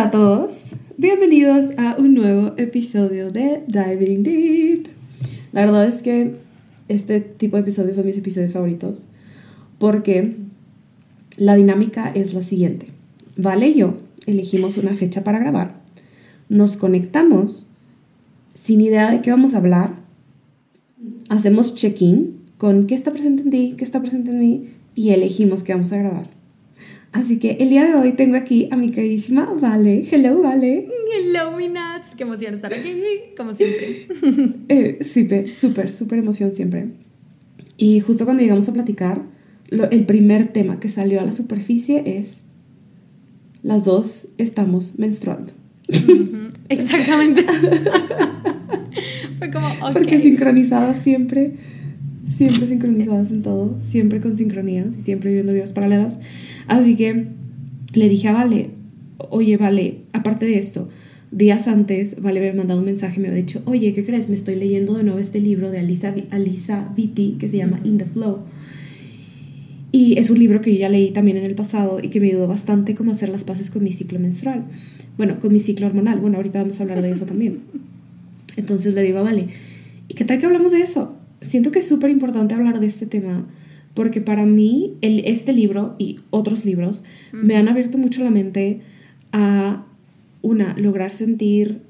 Hola a todos, bienvenidos a un nuevo episodio de Diving Deep. La verdad es que este tipo de episodios son mis episodios favoritos porque la dinámica es la siguiente. Vale y yo elegimos una fecha para grabar, nos conectamos sin idea de qué vamos a hablar, hacemos check-in con qué está presente en ti, qué está presente en mí y elegimos qué vamos a grabar. Así que el día de hoy tengo aquí a mi queridísima Vale. Hello, Vale. Hello, mi Nats. Qué emoción estar aquí, como siempre. eh, sí, súper, súper emoción siempre. Y justo cuando llegamos a platicar, el primer tema que salió a la superficie es, las dos estamos menstruando. Exactamente. Fue como, okay. Porque sincronizadas siempre, siempre sincronizadas en todo, siempre con sincronías y siempre viviendo vidas paralelas. Así que le dije a Vale, oye, Vale, aparte de esto, días antes, Vale me había mandado un mensaje y me había dicho, oye, ¿qué crees? Me estoy leyendo de nuevo este libro de Alisa, Alisa Vitti que se llama In the Flow. Y es un libro que yo ya leí también en el pasado y que me ayudó bastante como hacer las paces con mi ciclo menstrual. Bueno, con mi ciclo hormonal. Bueno, ahorita vamos a hablar de eso también. Entonces le digo a Vale, ¿y qué tal que hablamos de eso? Siento que es súper importante hablar de este tema porque para mí el, este libro y otros libros me han abierto mucho la mente a, una, lograr sentir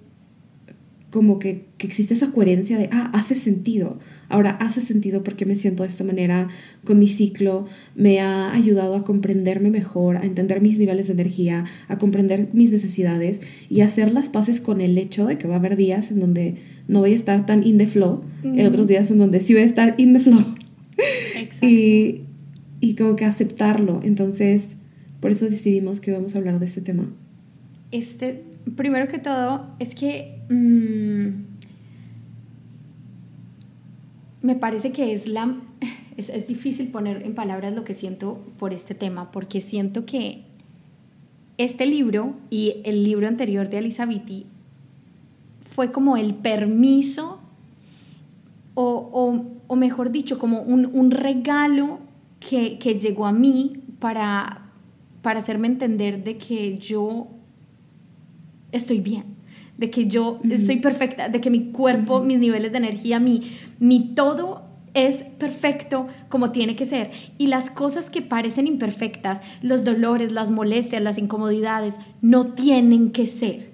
como que, que, existe esa coherencia de, ah, hace sentido. Ahora hace sentido porque me siento de esta manera con mi ciclo, me ha ayudado a comprenderme mejor, a entender mis niveles de energía, a comprender mis necesidades y hacer las paces con el hecho de que va a haber días en donde no voy a estar tan in the flow, y otros días en donde sí voy a estar in the flow. Y, y como que aceptarlo. Entonces, por eso decidimos que vamos a hablar de este tema. Este, primero que todo, es que mm, me parece que es la... Es, es, difícil poner en palabras lo que siento por este tema, porque siento que este libro y el libro anterior de Vitti fue como el permiso o, o o mejor dicho, como un, regalo que, llegó a mí para, para hacerme entender de que yo estoy bien, de que yo soy perfecta, de que mi cuerpo, mis niveles de energía, mi, mi todo es perfecto como tiene que ser. Y las cosas que parecen imperfectas, los dolores, las molestias, las incomodidades, no tienen que ser.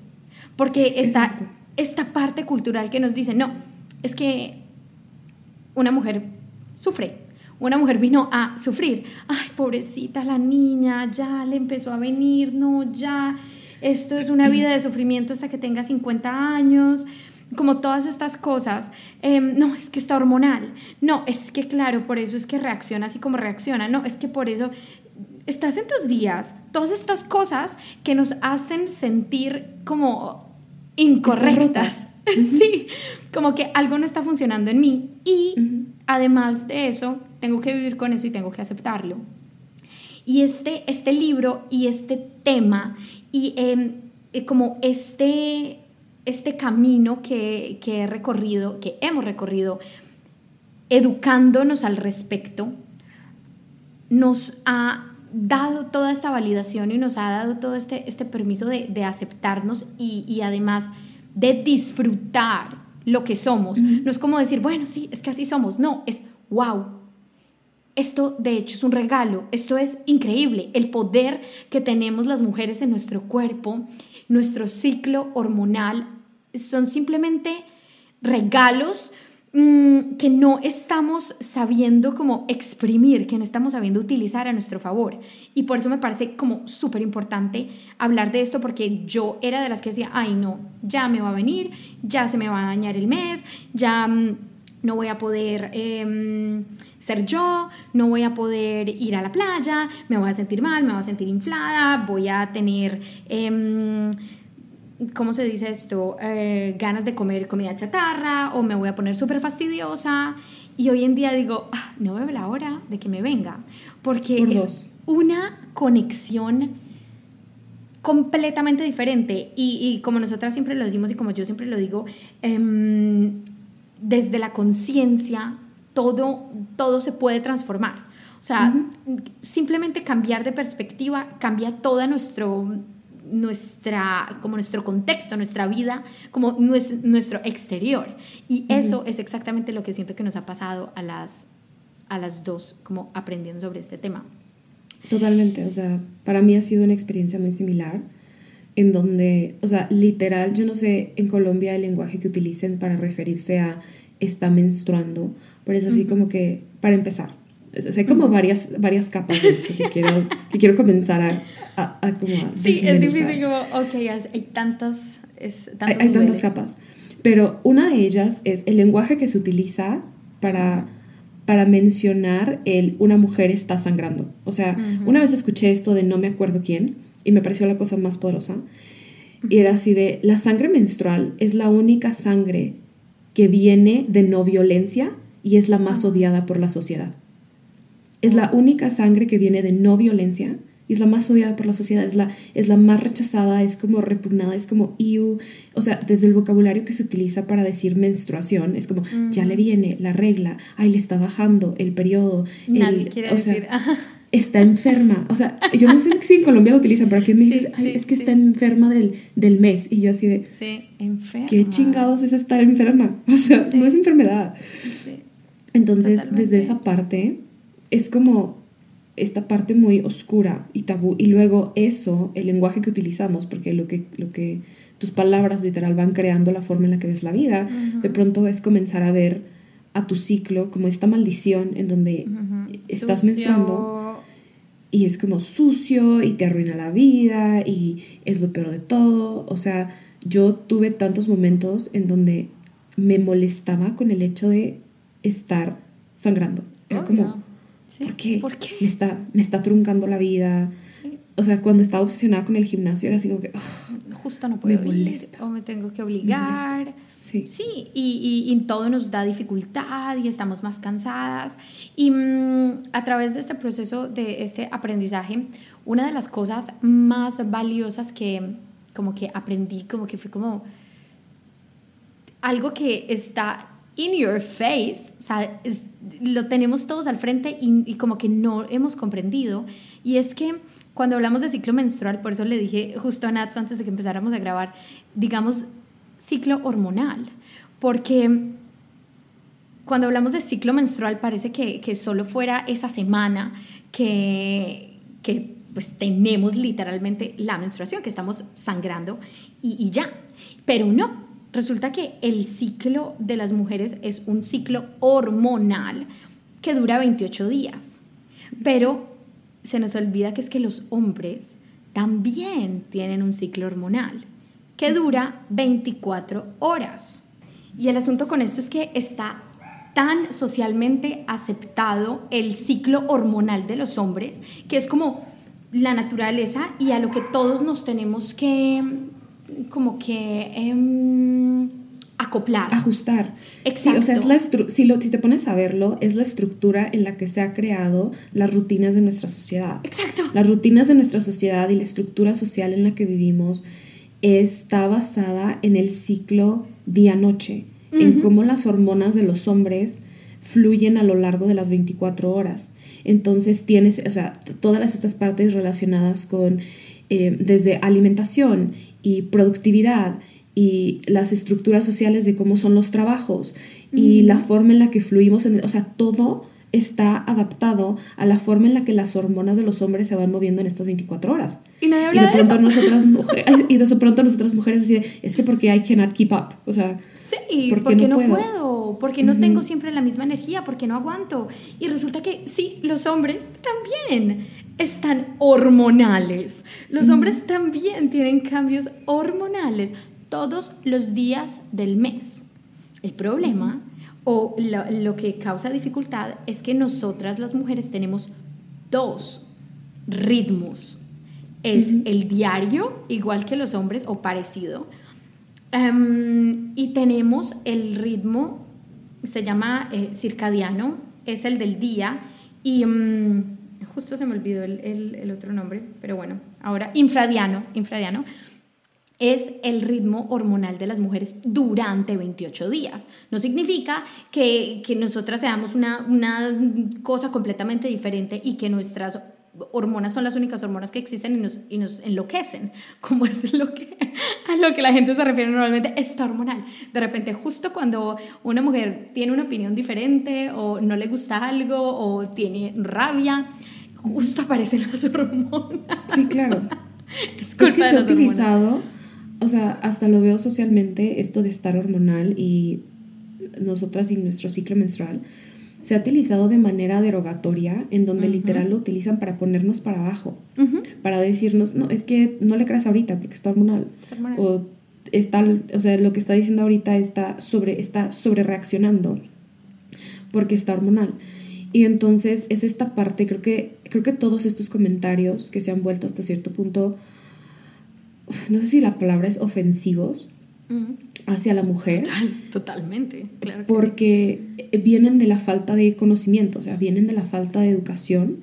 Porque está esta parte cultural que nos dice, no, es que una mujer sufre. Una mujer vino a sufrir. Ay, pobrecita la niña, ya le empezó a venir, no, ya. Esto es una vida de sufrimiento hasta que tenga 50 años como todas estas cosas, em, no, es que está hormonal, no, es que claro, por eso es que reacciona así como reacciona, no, es que por eso estás en tus días, todas estas cosas que nos hacen sentir como incorrectas. sí, como que algo no está funcionando en mí y además de eso, tengo que vivir con eso y tengo que aceptarlo. Y este, este libro y este tema y em, eh, como este, este camino que, que he recorrido, que hemos recorrido, educándonos al respecto, nos ha dado toda esta validación y nos ha dado todo este, este permiso de, de aceptarnos y, y además de disfrutar lo que somos. No es como decir, bueno, sí, es que así somos. No, es wow. esto de hecho es un regalo, esto es increíble, el poder que tenemos las mujeres en nuestro cuerpo, nuestro ciclo hormonal, son simplemente regalos mm, que no estamos sabiendo como exprimir, que no estamos sabiendo utilizar a nuestro favor. Y por eso me parece como súper importante hablar de esto, porque yo era de las que decía, ay no, ya me va a venir, ya se me va a dañar el mes, ya... Mm, no voy a poder em, ser yo, no voy a poder ir a la playa, me voy a sentir mal, me voy a sentir inflada, voy a tener, em, ¿cómo se dice esto? Eh, ganas de comer comida chatarra o me voy a poner súper fastidiosa. Y hoy en día digo, ah, no veo la hora de que me venga, porque es una conexión completamente diferente. Y, como nosotras siempre lo decimos y como yo siempre lo digo, em, desde la conciencia todo, todo se puede transformar. O sea, simplemente cambiar de perspectiva cambia toda nuestro, nuestra, como nuestro contexto, nuestra vida, como nuestro exterior. Y eso es exactamente lo que siento que nos ha pasado a las, a las dos, como aprendiendo sobre este tema. Totalmente, o sea, para mí ha sido una experiencia muy similar, en donde, o sea, literal, yo no sé en Colombia el lenguaje que utilicen para referirse a está menstruando, pero es así como que, para empezar, hay como varias, varias capas que, quiero, que quiero comenzar a, a, a como Sí, es difícil como, ok, hay tantas, es, hay, hay tantas capas, pero una de ellas es el lenguaje que se utiliza para para mencionar el una mujer está sangrando. O sea, una vez escuché esto de no me acuerdo quién y me pareció la cosa más poderosa. Y era así de, la sangre menstrual es la única sangre que viene de no violencia y es la más odiada por la sociedad. Es la única sangre que viene de no violencia y es la más odiada por la sociedad, es la, es la más rechazada, es como repugnada, es como iu, o sea, desde el vocabulario que se utiliza para decir menstruación, es como ya le viene la regla, ay, le está bajando el periodo. Nadie quiere decir, está enferma. O sea, yo no sé si en Colombia lo utilizan, pero aquí me dicen, es que está enferma del, del, mes. Y yo así de, sí, enferma. ¿qué chingados es estar enferma? O sea, no es enfermedad. Entonces, desde esa parte, es como esta parte muy oscura y tabú. Y luego eso, el lenguaje que utilizamos, porque lo que, lo que tus palabras literal van creando la forma en la que ves la vida, de pronto es comenzar a ver a tu ciclo como esta maldición en donde estás menstruando y es como sucio y te arruina la vida y es lo peor de todo. O sea, yo tuve tantos momentos en donde me molestaba con el hecho de estar sangrando. Era como, ¿por, qué? Me, está, me está truncando la vida. O sea, cuando estaba obsesionada con el gimnasio era así como que... Justo no puedo me ir, o me tengo que obligar. Sí, sí y, y, todo nos da dificultad y estamos más cansadas. Y mm, a través de este proceso, de este aprendizaje, una de las cosas más valiosas que como que aprendí, como que fue como algo que está in your face, o sea, lo tenemos todos al frente y, y, como que no hemos comprendido. Y es que cuando hablamos de ciclo menstrual, por eso le dije justo a Nats antes de que empezáramos a grabar, digamos, ciclo hormonal, porque cuando hablamos de ciclo menstrual parece que, que solo fuera esa semana que, que pues tenemos literalmente la menstruación, que estamos sangrando y, y ya, pero no, resulta que el ciclo de las mujeres es un ciclo hormonal que dura 28 días, pero se nos olvida que es que los hombres también tienen un ciclo hormonal que dura 24 horas. Y el asunto con esto es que está tan socialmente aceptado el ciclo hormonal de los hombres, que es como la naturaleza y a lo que todos nos tenemos que como que em, acoplar. Ajustar. Exacto. o sea, es la si, lo, si te pones a verlo, es la estructura en la que se ha creado las rutinas de nuestra sociedad. Exacto. Las rutinas de nuestra sociedad y la estructura social en la que vivimos está basada en el ciclo día-noche, en cómo las hormonas de los hombres fluyen a lo largo de las 24 horas. Entonces tienes, o sea, todas estas partes relacionadas con eh, desde alimentación y productividad y las estructuras sociales de cómo son los trabajos y la forma en la que fluimos, en o sea, todo está adaptado a la forma en la que las hormonas de los hombres se van moviendo en estas 24 horas. Y nadie habla y de pronto eso. nosotras mujeres y de pronto nosotras mujeres así de, es que porque I cannot keep up, o sea, Sí, ¿por porque no no puedo? puedo? porque no tengo siempre la misma energía, porque no aguanto. Y resulta que sí, los hombres también están hormonales. Los hombres también tienen cambios hormonales todos los días del mes. El problema o lo, lo que causa dificultad es que nosotras las mujeres tenemos dos ritmos. Es el diario, igual que los hombres, o parecido. Em, y tenemos el ritmo, se llama eh, circadiano, es el del día. Y mm, justo se me olvidó el, el- el otro nombre, pero bueno, ahora infradiano, infradiano es el ritmo hormonal de las mujeres durante 28 días. No significa que, que nosotras seamos una, una cosa completamente diferente y que nuestras hormonas son las únicas hormonas que existen y nos, y nos enloquecen, como es lo que, a lo que la gente se refiere normalmente, está hormonal. De repente, justo cuando una mujer tiene una opinión diferente o no le gusta algo o tiene rabia, justo aparecen las hormonas. sí, claro. Es Es que culpa de se ha hormonas. O sea, hasta lo veo socialmente, esto de estar hormonal y nosotras y nuestro ciclo menstrual, se ha utilizado de manera derogatoria, en donde literal lo utilizan para ponernos para abajo, para decirnos, no, es que no le creas ahorita porque está hormonal. Está hormonal. O está, o sea, lo que está diciendo ahorita está sobre, está sobre reaccionando porque está hormonal. Y entonces es esta parte, creo que, creo que todos estos comentarios que se han vuelto hasta cierto punto, no sé si la palabra es ofensivos Ujú. hacia la mujer, Total, totalmente, claro. sí. porque vienen de la falta de conocimiento, o sea, vienen de la falta de educación,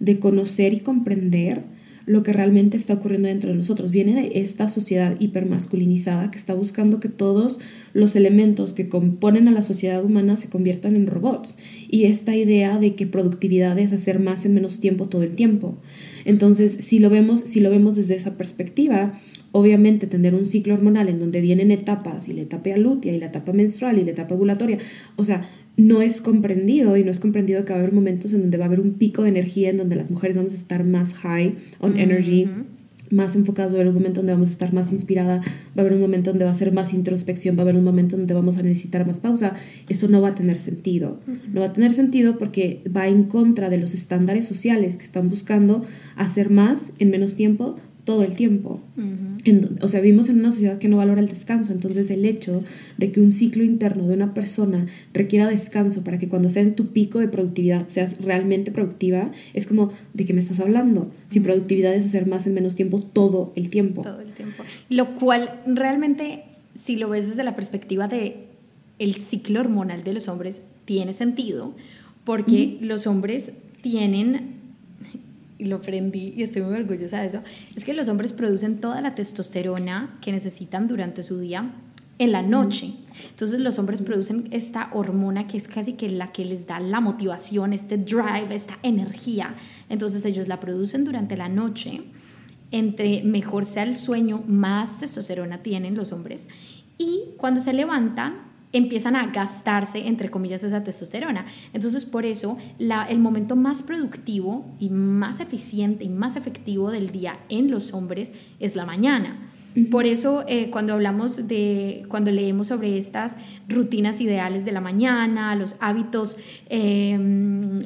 de conocer y comprender lo que realmente está ocurriendo dentro de nosotros. Viene de esta sociedad hipermasculinizada que está buscando que todos los elementos que componen a la sociedad humana se conviertan en robots. Y esta idea de que productividad es hacer más en menos tiempo todo el tiempo. Entonces, si lo vemos, si lo vemos desde esa perspectiva, obviamente tener un ciclo hormonal en donde vienen etapas y la etapa lútea y la etapa menstrual y la etapa ovulatoria, o sea, no es comprendido y no es comprendido que va a haber momentos en donde va a haber un pico de energía en donde las mujeres vamos a estar más high on energy, más enfocados, va a haber un momento donde vamos a estar más inspirada, va a haber un momento donde va a ser más introspección, va a haber un momento donde vamos a necesitar más pausa. Eso no va a tener sentido. No va a tener sentido porque va en contra de los estándares sociales que están buscando hacer más en menos tiempo todo el tiempo. En o sea, vivimos en una sociedad que no valora el descanso, entonces el hecho de que un ciclo interno de una persona requiera descanso para que cuando estés en tu pico de productividad seas realmente productiva, es como, ¿de qué me estás hablando? Si productividad es hacer más en menos tiempo todo el tiempo. todo el tiempo. Lo cual realmente, si lo ves desde la perspectiva de el ciclo hormonal de los hombres, tiene sentido, porque los hombres tienen, y lo aprendí y estoy muy orgullosa de eso, es que los hombres producen toda la testosterona que necesitan durante su día en la noche. Entonces los hombres producen esta hormona que es casi que la que les da la motivación, este drive, esta energía. Entonces ellos la producen durante la noche entre mejor sea el sueño, más testosterona tienen los hombres. Y cuando se levantan, empiezan a gastarse, entre comillas, esa testosterona. Entonces, por eso, la- el momento más productivo y más eficiente y más efectivo del día en los hombres es la mañana. Por eso, eh, cuando hablamos de, cuando leemos sobre estas rutinas ideales de la mañana, los hábitos eh,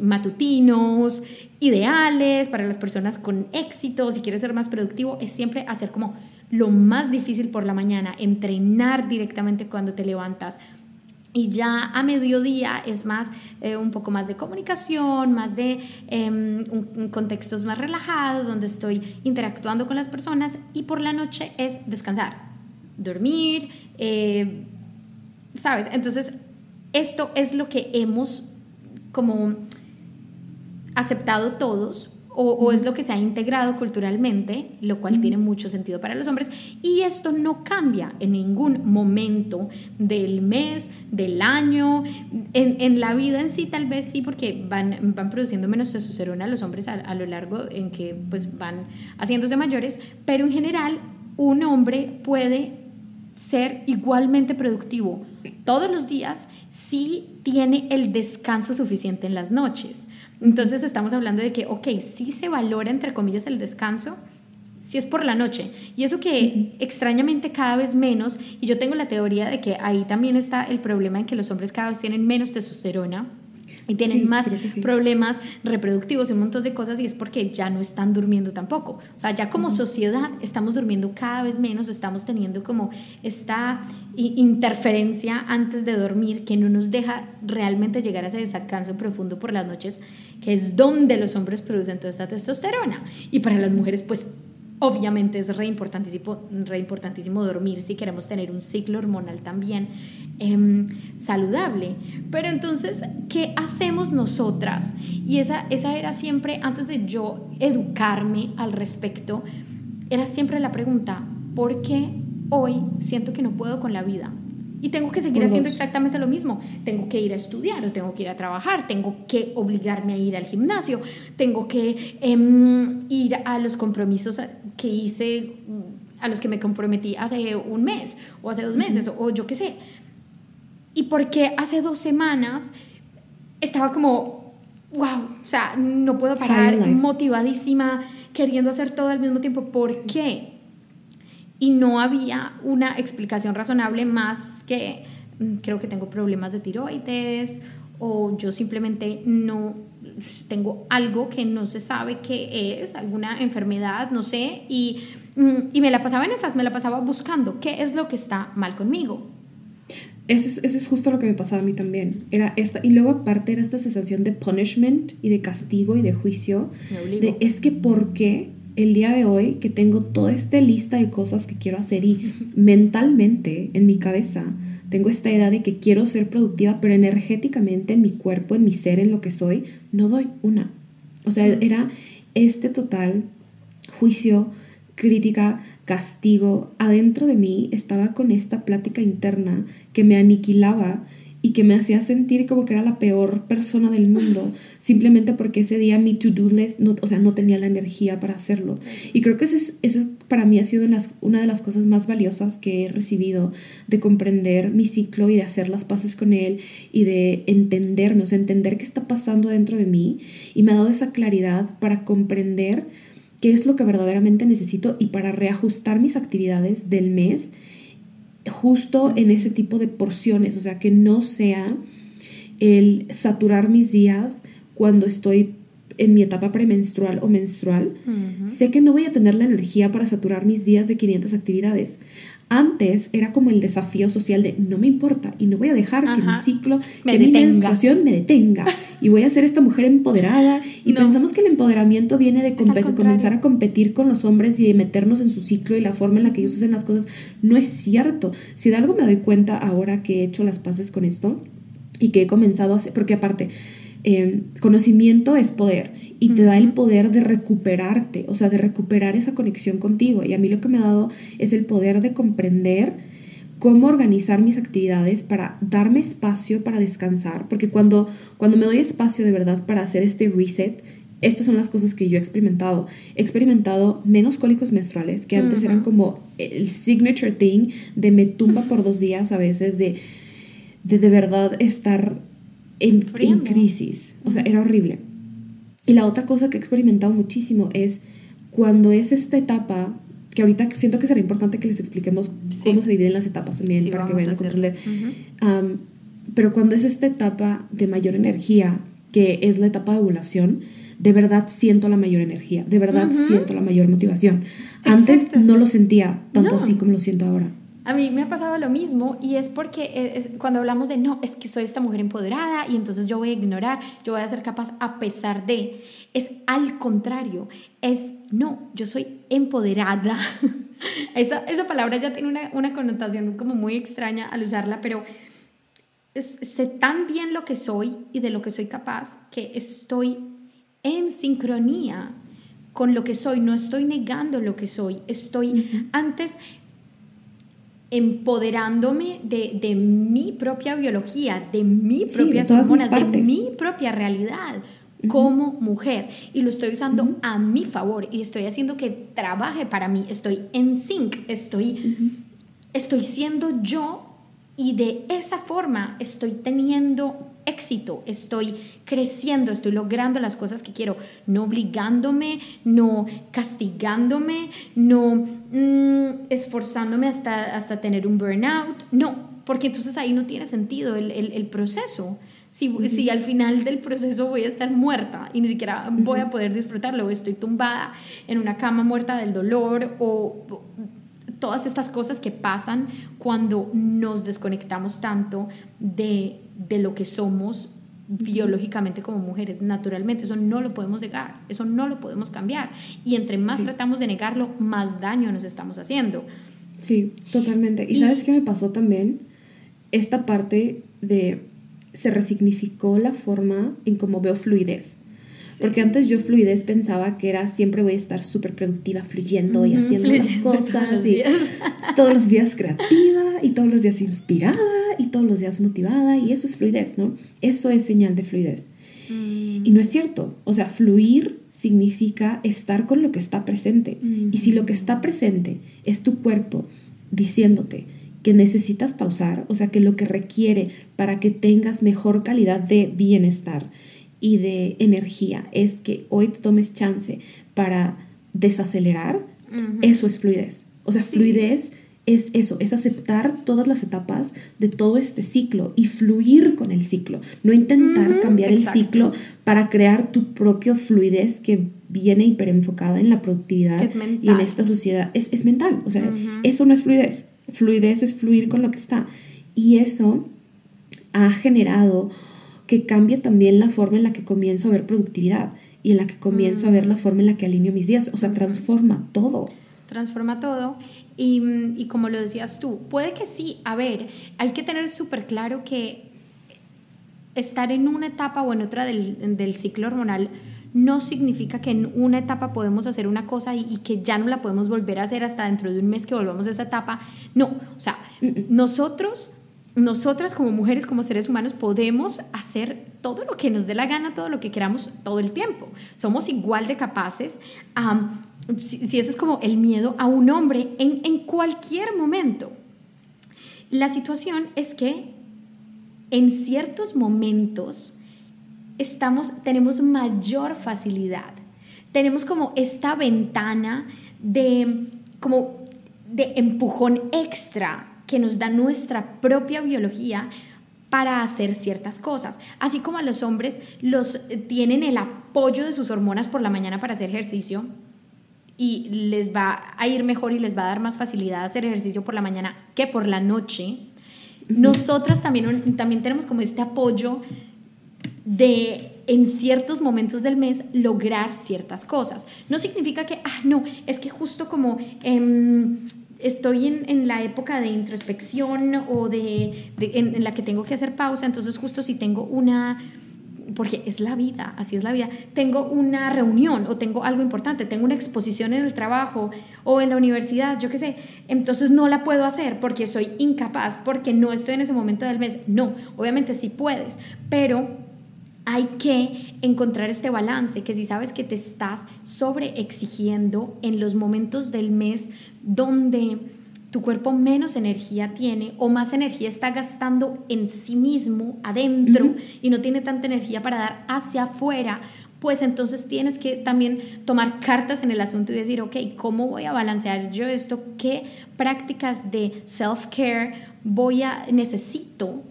matutinos, ideales para las personas con éxito, si quieres ser más productivo, es siempre hacer como lo más difícil por la mañana, entrenar directamente cuando te levantas. Y ya a mediodía es más, eh, un poco más de comunicación, más de em, contextos más relajados, donde estoy interactuando con las personas. Y por la noche es descansar, dormir, eh, ¿sabes? Entonces, esto es lo que hemos como aceptado todos o, o es lo que se ha integrado culturalmente, lo cual tiene mucho sentido para los hombres. Y esto no cambia en ningún momento del mes, del año, en, en la vida en sí tal vez sí, porque van, van produciendo menos testosterona los hombres a, a lo largo en que pues van haciéndose mayores, pero en general un hombre puede ser igualmente productivo todos los días si tiene el descanso suficiente en las noches. Entonces estamos hablando de que, ok, sí se valora, entre comillas, el descanso, si es por la noche. Y eso que extrañamente cada vez menos, y yo tengo la teoría de que ahí también está el problema en que los hombres cada vez tienen menos testosterona y tienen más problemas reproductivos y un montón de cosas y es porque ya no están durmiendo tampoco. O sea, ya como sociedad estamos durmiendo cada vez menos, estamos teniendo como esta interferencia antes de dormir que no nos deja realmente llegar a ese descanso profundo por las noches, que es donde los hombres producen toda esta testosterona. Y para las mujeres, pues obviamente es re importantísimo, dormir si queremos tener un ciclo hormonal también Em, saludable. Pero entonces, ¿qué hacemos nosotras? Y esa, esa era siempre, antes de yo educarme al respecto, era siempre la pregunta, ¿por qué hoy siento que no puedo con la vida? Y tengo que seguir haciendo exactamente lo mismo. Tengo que ir a estudiar o tengo que ir a trabajar, tengo que obligarme a ir al gimnasio, tengo que em, ir a los compromisos que hice, a los que me comprometí hace un mes o hace dos meses o yo qué sé y porque hace dos semanas estaba como, wow, o sea, no puedo parar, motivadísima, queriendo hacer todo al mismo tiempo. ¿Por qué? Y no había una explicación razonable más que mm, creo que tengo problemas de tiroides o yo simplemente no tengo algo que no se sabe qué es, alguna enfermedad, no sé, y, mm, y me la pasaba en esas, me la pasaba buscando qué es lo que está mal conmigo. Eso es, justo lo que me pasaba a mí también. Era esta, y luego aparte era esta sensación de punishment y de castigo y de juicio. De es que por qué el día de hoy que tengo toda esta lista de cosas que quiero hacer y mentalmente en mi cabeza tengo esta idea de que quiero ser productiva, pero energéticamente en mi cuerpo, en mi ser, en lo que soy, no doy una. O sea, era este total juicio, crítica, castigo, adentro de mí estaba con esta plática interna que me aniquilaba y que me hacía sentir como que era la peor persona del mundo, simplemente porque ese día mi to-do list, no, o sea, no tenía la energía para hacerlo. Y creo que eso, es, eso para mí ha sido una de las cosas más valiosas que he recibido, de comprender mi ciclo y de hacer las paces con él y de entenderme, o sea, entender qué está pasando dentro de mí. Y me ha dado esa claridad para comprender qué es lo que verdaderamente necesito y para reajustar mis actividades del mes justo en ese tipo de porciones, o sea, que no sea el saturar mis días cuando estoy en mi etapa premenstrual o menstrual, sé que no voy a tener la energía para saturar mis días de 500 actividades. Antes era como el desafío social de no me importa y no voy a dejar que mi ciclo, que mi menstruación me detenga y voy a ser esta mujer empoderada y pensamos que el empoderamiento viene de comenzar a competir con los hombres y de meternos en su ciclo y la forma en la que ellos hacen las cosas. No es cierto. Si de algo me doy cuenta ahora que he hecho las paces con esto y que he comenzado a hacer, porque aparte, eh, conocimiento es poder y te da el poder de recuperarte, o sea, de recuperar esa conexión contigo. Y a mí lo que me ha dado es el poder de comprender cómo organizar mis actividades para darme espacio para descansar, porque cuando, cuando me doy espacio de verdad para hacer este reset, estas son las cosas que yo he experimentado. He experimentado menos cólicos menstruales, que antes eran como el signature thing de me tumba por dos días a veces, de de, de verdad estar en, en crisis. O sea, era horrible. Y la otra cosa que he experimentado muchísimo es cuando es esta etapa, que ahorita siento que será importante que les expliquemos cómo se dividen las etapas también para que vayan a controlar. pero cuando es esta etapa de mayor energía, que es la etapa de ovulación, de verdad siento la mayor energía, de verdad siento la mayor motivación. Antes no lo sentía tanto así como lo siento ahora. A mí me ha pasado lo mismo y es porque es, cuando hablamos de no, es que soy esta mujer empoderada y entonces yo voy a ignorar, yo voy a ser capaz a pesar de, es al contrario, es no, yo soy empoderada. esa, esa palabra ya tiene una, una, connotación como muy extraña al usarla, pero sé tan bien lo que soy y de lo que soy capaz que estoy en sincronía con lo que soy, no estoy negando lo que soy, estoy antes empoderándome de, de, mi propia biología, de mi propia hormonas, de mi propia realidad como mujer. Y lo estoy usando a mi favor y estoy haciendo que trabaje para mí, estoy en sync, estoy estoy siendo yo y de esa forma estoy teniendo éxito, estoy creciendo, estoy logrando las cosas que quiero, no obligándome, no castigándome, no mm, esforzándome hasta, hasta tener un burnout, no, porque entonces ahí no tiene sentido el, el, proceso. Si, si, al final del proceso voy a estar muerta y ni siquiera voy a poder disfrutarlo, estoy tumbada en una cama muerta del dolor o todas estas cosas que pasan cuando nos desconectamos tanto de, de lo que somos biológicamente como mujeres, naturalmente, eso no lo podemos negar, eso no lo podemos cambiar. Y entre más tratamos de negarlo, más daño nos estamos haciendo. Sí, totalmente. ¿Y, sabes qué me pasó también? Esta parte de se resignificó la forma en cómo veo fluidez. Porque antes yo fluidez pensaba que era siempre voy a estar súper productiva, fluyendo y haciendo las cosas. Todos los, y todos los días creativa y todos los días inspirada y todos los días motivada. Y eso es fluidez, ¿no? Eso es señal de fluidez. Y no es cierto. O sea, fluir significa estar con lo que está presente. Y si lo que está presente es tu cuerpo diciéndote que necesitas pausar, o sea, que lo que requiere para que tengas mejor calidad de bienestar y de energía es que hoy te tomes chance para desacelerar, eso es fluidez. O sea, fluidez es eso, es aceptar todas las etapas de todo este ciclo y fluir con el ciclo, no intentar cambiar el ciclo para crear tu propio fluidez que viene hiper enfocada en la productividad y en esta sociedad. Es, es mental, o sea, eso no es fluidez. Fluidez es fluir con lo que está. Y eso ha generado que cambie también la forma en la que comienzo a ver productividad y en la que comienzo a ver la forma en la que alineo mis días. O sea, transforma todo. Transforma todo. Y, y como lo decías tú, puede que sí. A ver, hay que tener súper claro que estar en una etapa o en otra del, del, ciclo hormonal no significa que en una etapa podemos hacer una cosa y, y, que ya no la podemos volver a hacer hasta dentro de un mes que volvamos a esa etapa. No, o sea, nosotros nosotras como mujeres, como seres humanos, podemos hacer todo lo que nos dé la gana, todo lo que queramos, todo el tiempo. Somos igual de capaces, si, ese es como el miedo a un hombre en, en cualquier momento. La situación es que en ciertos momentos estamos, tenemos mayor facilidad. Tenemos como esta ventana de, como de empujón extra que nos da nuestra propia biología para hacer ciertas cosas. Así como a los hombres los eh, tienen el apoyo de sus hormonas por la mañana para hacer ejercicio y les va a ir mejor y les va a dar más facilidad hacer ejercicio por la mañana que por la noche. Nosotras también, también tenemos como este apoyo de en ciertos momentos del mes lograr ciertas cosas. No significa que, ah, no, es que justo como... Em, estoy en, en, la época de introspección o de, en, en, la que tengo que hacer pausa, entonces justo si tengo una, porque es la vida, así es la vida, tengo una reunión o tengo algo importante, tengo una exposición en el trabajo o en la universidad, yo qué sé, entonces no la puedo hacer porque soy incapaz, porque no estoy en ese momento del mes. No, obviamente sí puedes, pero hay que encontrar este balance, que si sabes que te estás sobre exigiendo en los momentos del mes donde tu cuerpo menos energía tiene o más energía está gastando en sí mismo, adentro, y no tiene tanta energía para dar hacia afuera, pues entonces tienes que también tomar cartas en el asunto y decir, ok, ¿cómo voy a balancear yo esto? ¿Qué prácticas de self-care voy a, necesito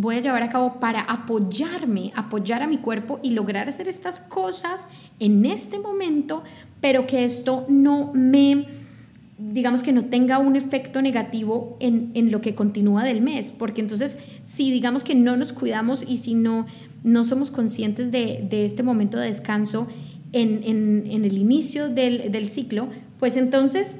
voy a llevar a cabo para apoyarme, apoyar a mi cuerpo y lograr hacer estas cosas en este momento, pero que esto no me, digamos que no tenga un efecto negativo en, en lo que continúa del mes, porque entonces si digamos que no nos cuidamos y si no, no somos conscientes de, de este momento de descanso en, en, el inicio del, del ciclo, pues entonces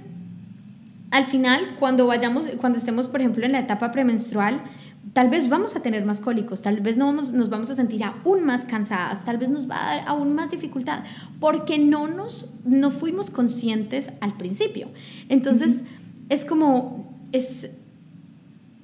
al final, cuando vayamos, cuando estemos, por ejemplo, en la etapa premenstrual, tal vez vamos a tener más cólicos, tal vez no vamos, nos vamos a sentir aún más cansadas, tal vez nos va a dar aún más dificultad, porque no nos no fuimos conscientes al principio. Entonces, es como, es,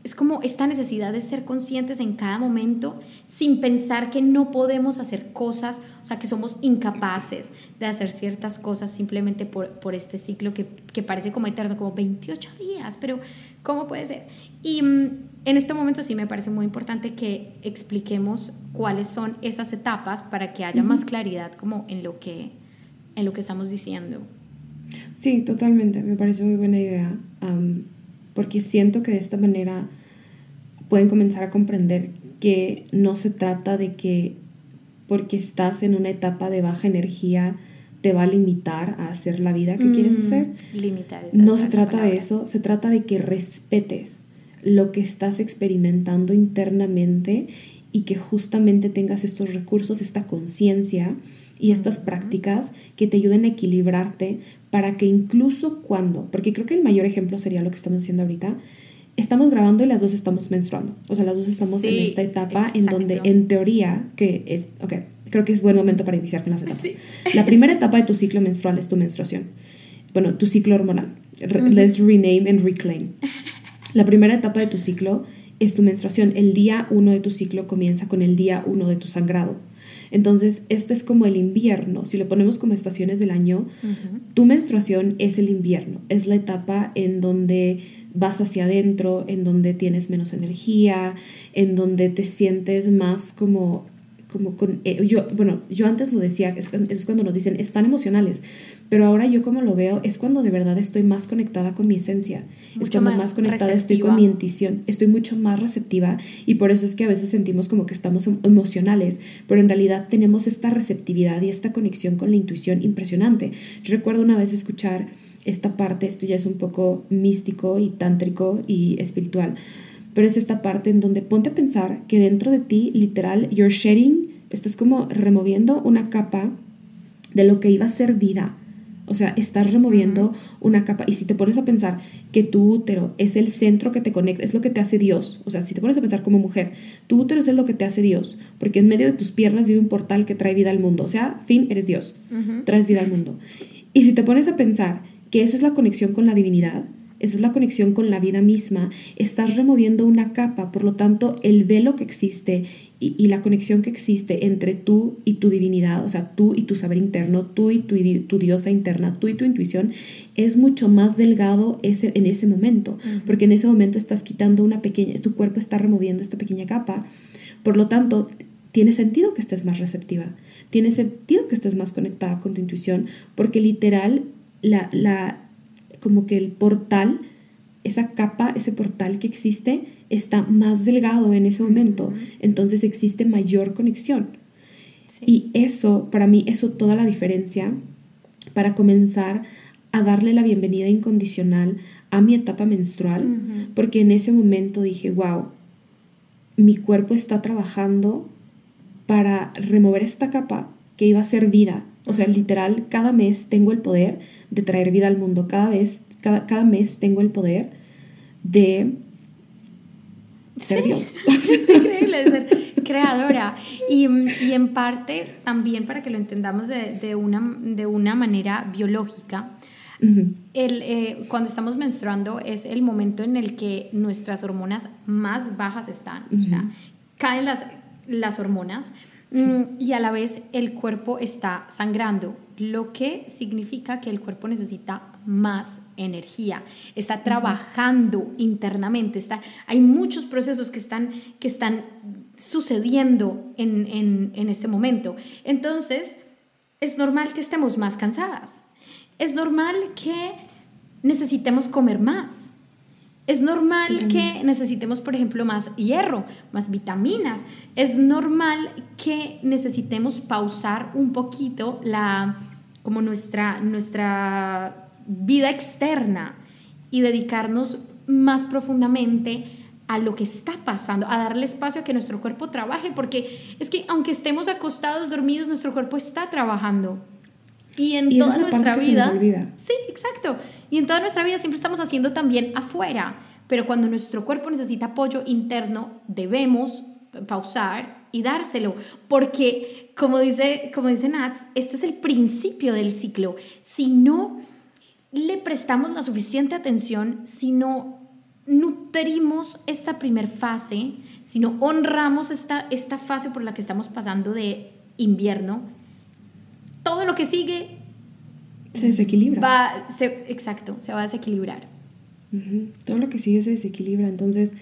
es como esta necesidad de ser conscientes en cada momento sin pensar que no podemos hacer cosas, o sea, que somos incapaces de hacer ciertas cosas simplemente por, por este ciclo que, que, parece como eterno, como 28 días, pero ¿cómo puede ser? Y mm, en este momento sí me parece muy importante que expliquemos cuáles son esas etapas para que haya más claridad como en lo que, en lo que estamos diciendo. Sí, totalmente, me parece muy buena idea, porque siento que de esta manera pueden comenzar a comprender que no se trata de que porque estás en una etapa de baja energía te va a limitar a hacer la vida que quieres mm, hacer. Limitar. No se trata de eso, se trata de que respetes lo que estás experimentando internamente y que justamente tengas estos recursos, esta conciencia y estas prácticas que te ayuden a equilibrarte para que incluso cuando, porque creo que el mayor ejemplo sería lo que estamos haciendo ahorita, estamos grabando y las dos estamos menstruando. O sea, las dos estamos en esta etapa en donde en teoría, que es, ok, creo que es buen momento para iniciar con las etapas. La primera etapa de tu ciclo menstrual es tu menstruación. Bueno, tu ciclo hormonal. Let's rename and reclaim. La primera etapa de tu ciclo es tu menstruación. El día uno de tu ciclo comienza con el día uno de tu sangrado. Entonces, este es como el invierno. Si lo ponemos como estaciones del año, tu menstruación es el invierno. Es la etapa en donde vas hacia adentro, en donde tienes menos energía, en donde te sientes más como como con eh, yo bueno yo antes lo decía es, es, cuando nos dicen están emocionales pero ahora yo como lo veo es cuando de verdad estoy más conectada con mi esencia. Es cuando más, conectada estoy con mi intuición. Estoy mucho más receptiva y por eso es que a veces sentimos como que estamos em, emocionales pero en realidad tenemos esta receptividad y esta conexión con la intuición impresionante. Yo recuerdo una vez escuchar esta parte, esto ya es un poco místico y tántrico y espiritual, pero es esta parte en donde ponte a pensar que dentro de ti, literal, you're shedding, estás como removiendo una capa de lo que iba a ser vida. O sea, estás removiendo una capa. Y si te pones a pensar que tu útero es el centro que te conecta, es lo que te hace Dios. O sea, si te pones a pensar como mujer, tu útero es lo que te hace Dios. Porque en medio de tus piernas vive un portal que trae vida al mundo. O sea, fin, eres Dios. Traes vida al mundo. Y si te pones a pensar que esa es la conexión con la divinidad, esa es la conexión con la vida misma, estás removiendo una capa, por lo tanto el velo que existe y, la conexión que existe entre tú y tu divinidad, o sea, tú y tu saber interno, tú y tu, diosa interna, tú y tu intuición, es mucho más delgado ese, en ese momento, porque en ese momento estás quitando una pequeña, tu cuerpo está removiendo esta pequeña capa, por lo tanto tiene sentido que estés más receptiva, tiene sentido que estés más conectada con tu intuición, porque literal la, la, como que el portal, esa capa, ese portal que existe, está más delgado en ese momento. Entonces existe mayor conexión. Y eso, para mí, eso toda la diferencia para comenzar a darle la bienvenida incondicional a mi etapa menstrual, porque en ese momento dije, wow, mi cuerpo está trabajando para remover esta capa que iba a ser vida. O sea, literal, cada mes tengo el poder de traer vida al mundo. Cada vez, cada, cada mes tengo el poder de ser Dios. Es increíble ser creadora. Y, y, en parte también para que lo entendamos de, de, una, de una manera biológica, el, eh, cuando estamos menstruando es el momento en el que nuestras hormonas más bajas están. O sea, caen las, las hormonas mm, y a la vez el cuerpo está sangrando lo que significa que el cuerpo necesita más energía, está trabajando internamente, está, hay muchos procesos que están, que están sucediendo en, en este momento. Entonces, es normal que estemos más cansadas, es normal que necesitemos comer más. Es normal que necesitemos, por ejemplo, más hierro, más vitaminas. Es normal que necesitemos pausar un poquito la, como nuestra, nuestra vida externa y dedicarnos más profundamente a lo que está pasando, a darle espacio a que nuestro cuerpo trabaje, porque es que aunque estemos acostados, dormidos, nuestro cuerpo está trabajando. Y en toda nuestra vida... Sí, exacto. Y en toda nuestra vida siempre estamos haciendo también afuera, pero cuando nuestro cuerpo necesita apoyo interno, debemos pausar y dárselo, porque como dice, como dice Nats, este es el principio del ciclo. Si no le prestamos la suficiente atención, si no nutrimos esta primer fase, si no honramos esta, esta fase por la que estamos pasando de invierno, todo lo que sigue se desequilibra. Va, exacto, se va a desequilibrar. Todo lo que sigue se desequilibra. Entonces,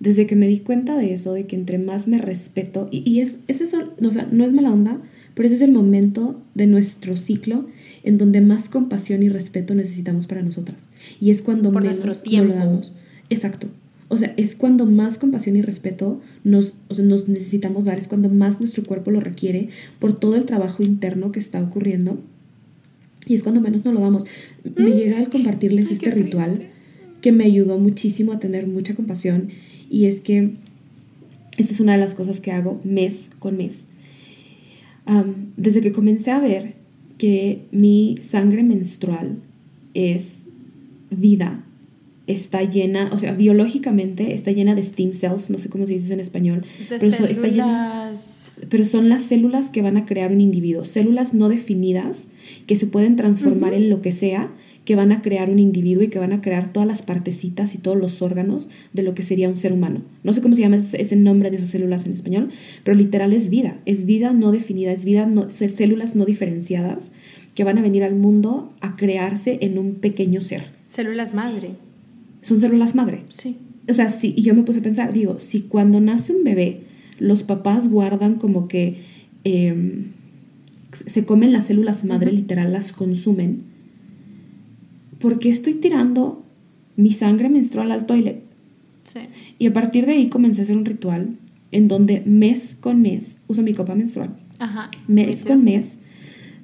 desde que me di cuenta de eso, de que entre más me respeto, y, es, eso, no, o sea, no es mala onda, pero ese es el momento de nuestro ciclo en donde más compasión y respeto necesitamos para nosotras. Y es cuando Por nuestro tiempo. lo damos. Exacto. O sea, es cuando más compasión y respeto nos, nos necesitamos dar, es cuando más nuestro cuerpo lo requiere por todo el trabajo interno que está ocurriendo. Y es cuando menos nos lo damos. Me mm, llega al compartirles este ritual que me ayudó muchísimo a tener mucha compasión y es que esta es una de las cosas que hago mes con mes. desde que comencé a ver que mi sangre menstrual es vida está llena, o sea, biológicamente está llena de stem cells, no sé cómo se dice en español, pero está llena, pero son las células que van a crear un individuo, células no definidas que se pueden transformar en lo que sea, que van a crear un individuo y que van a crear todas las partecitas y todos los órganos de lo que sería un ser humano. No sé cómo se llama ese, nombre de esas células en español, pero literal es vida, es vida no definida, es vida, no, células no diferenciadas que van a venir al mundo a crearse en un pequeño ser. Células madre son células madre. Sí. O sea, sí, y yo me puse a pensar, digo, si cuando nace un bebé los papás guardan como que em, se comen las células madre, literal, las consumen, ¿por qué estoy tirando mi sangre menstrual al toilet? Sí. Y a partir de ahí comencé a hacer un ritual en donde mes con mes uso mi copa menstrual. Ajá. Mes con mes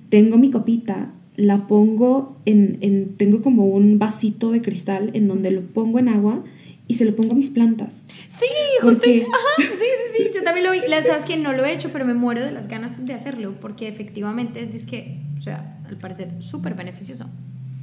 tengo mi copita la pongo en, en, tengo como un vasito de cristal en donde lo pongo en agua y se lo pongo a mis plantas. Sí, justo. Ajá, sí, sí, sí. Yo también lo vi. Sabes que no lo he hecho, pero me muero de las ganas de hacerlo porque efectivamente es, que, o sea, al parecer, súper beneficioso.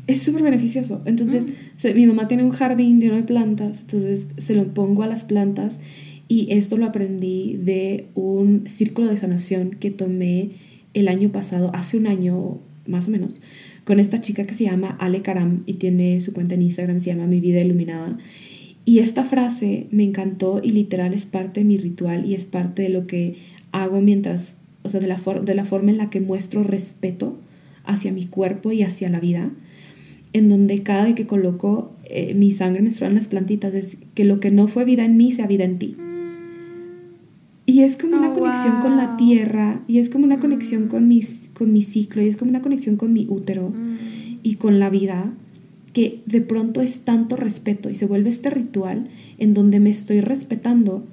Es súper beneficioso. Entonces, mm. mi mamá tiene un jardín lleno de plantas, entonces se lo pongo a las plantas y esto lo aprendí de un círculo de sanación que tomé el año pasado, hace un año más o menos, con esta chica que se llama Ale Karam y tiene su cuenta en Instagram, se llama Mi Vida Iluminada. Y esta frase me encantó y literal es parte de mi ritual y es parte de lo que hago mientras, o sea, de la, de la forma en la que muestro respeto hacia mi cuerpo y hacia la vida, en donde cada vez que coloco eh, mi sangre menstrual en las plantitas es que lo que no fue vida en mí sea vida en ti. Y es como una oh, conexión con la tierra, y es como una conexión con, mis, con mi ciclo, y es como una conexión con mi útero mm. y con la vida, que de pronto es tanto respeto y se vuelve este ritual en donde me estoy respetando,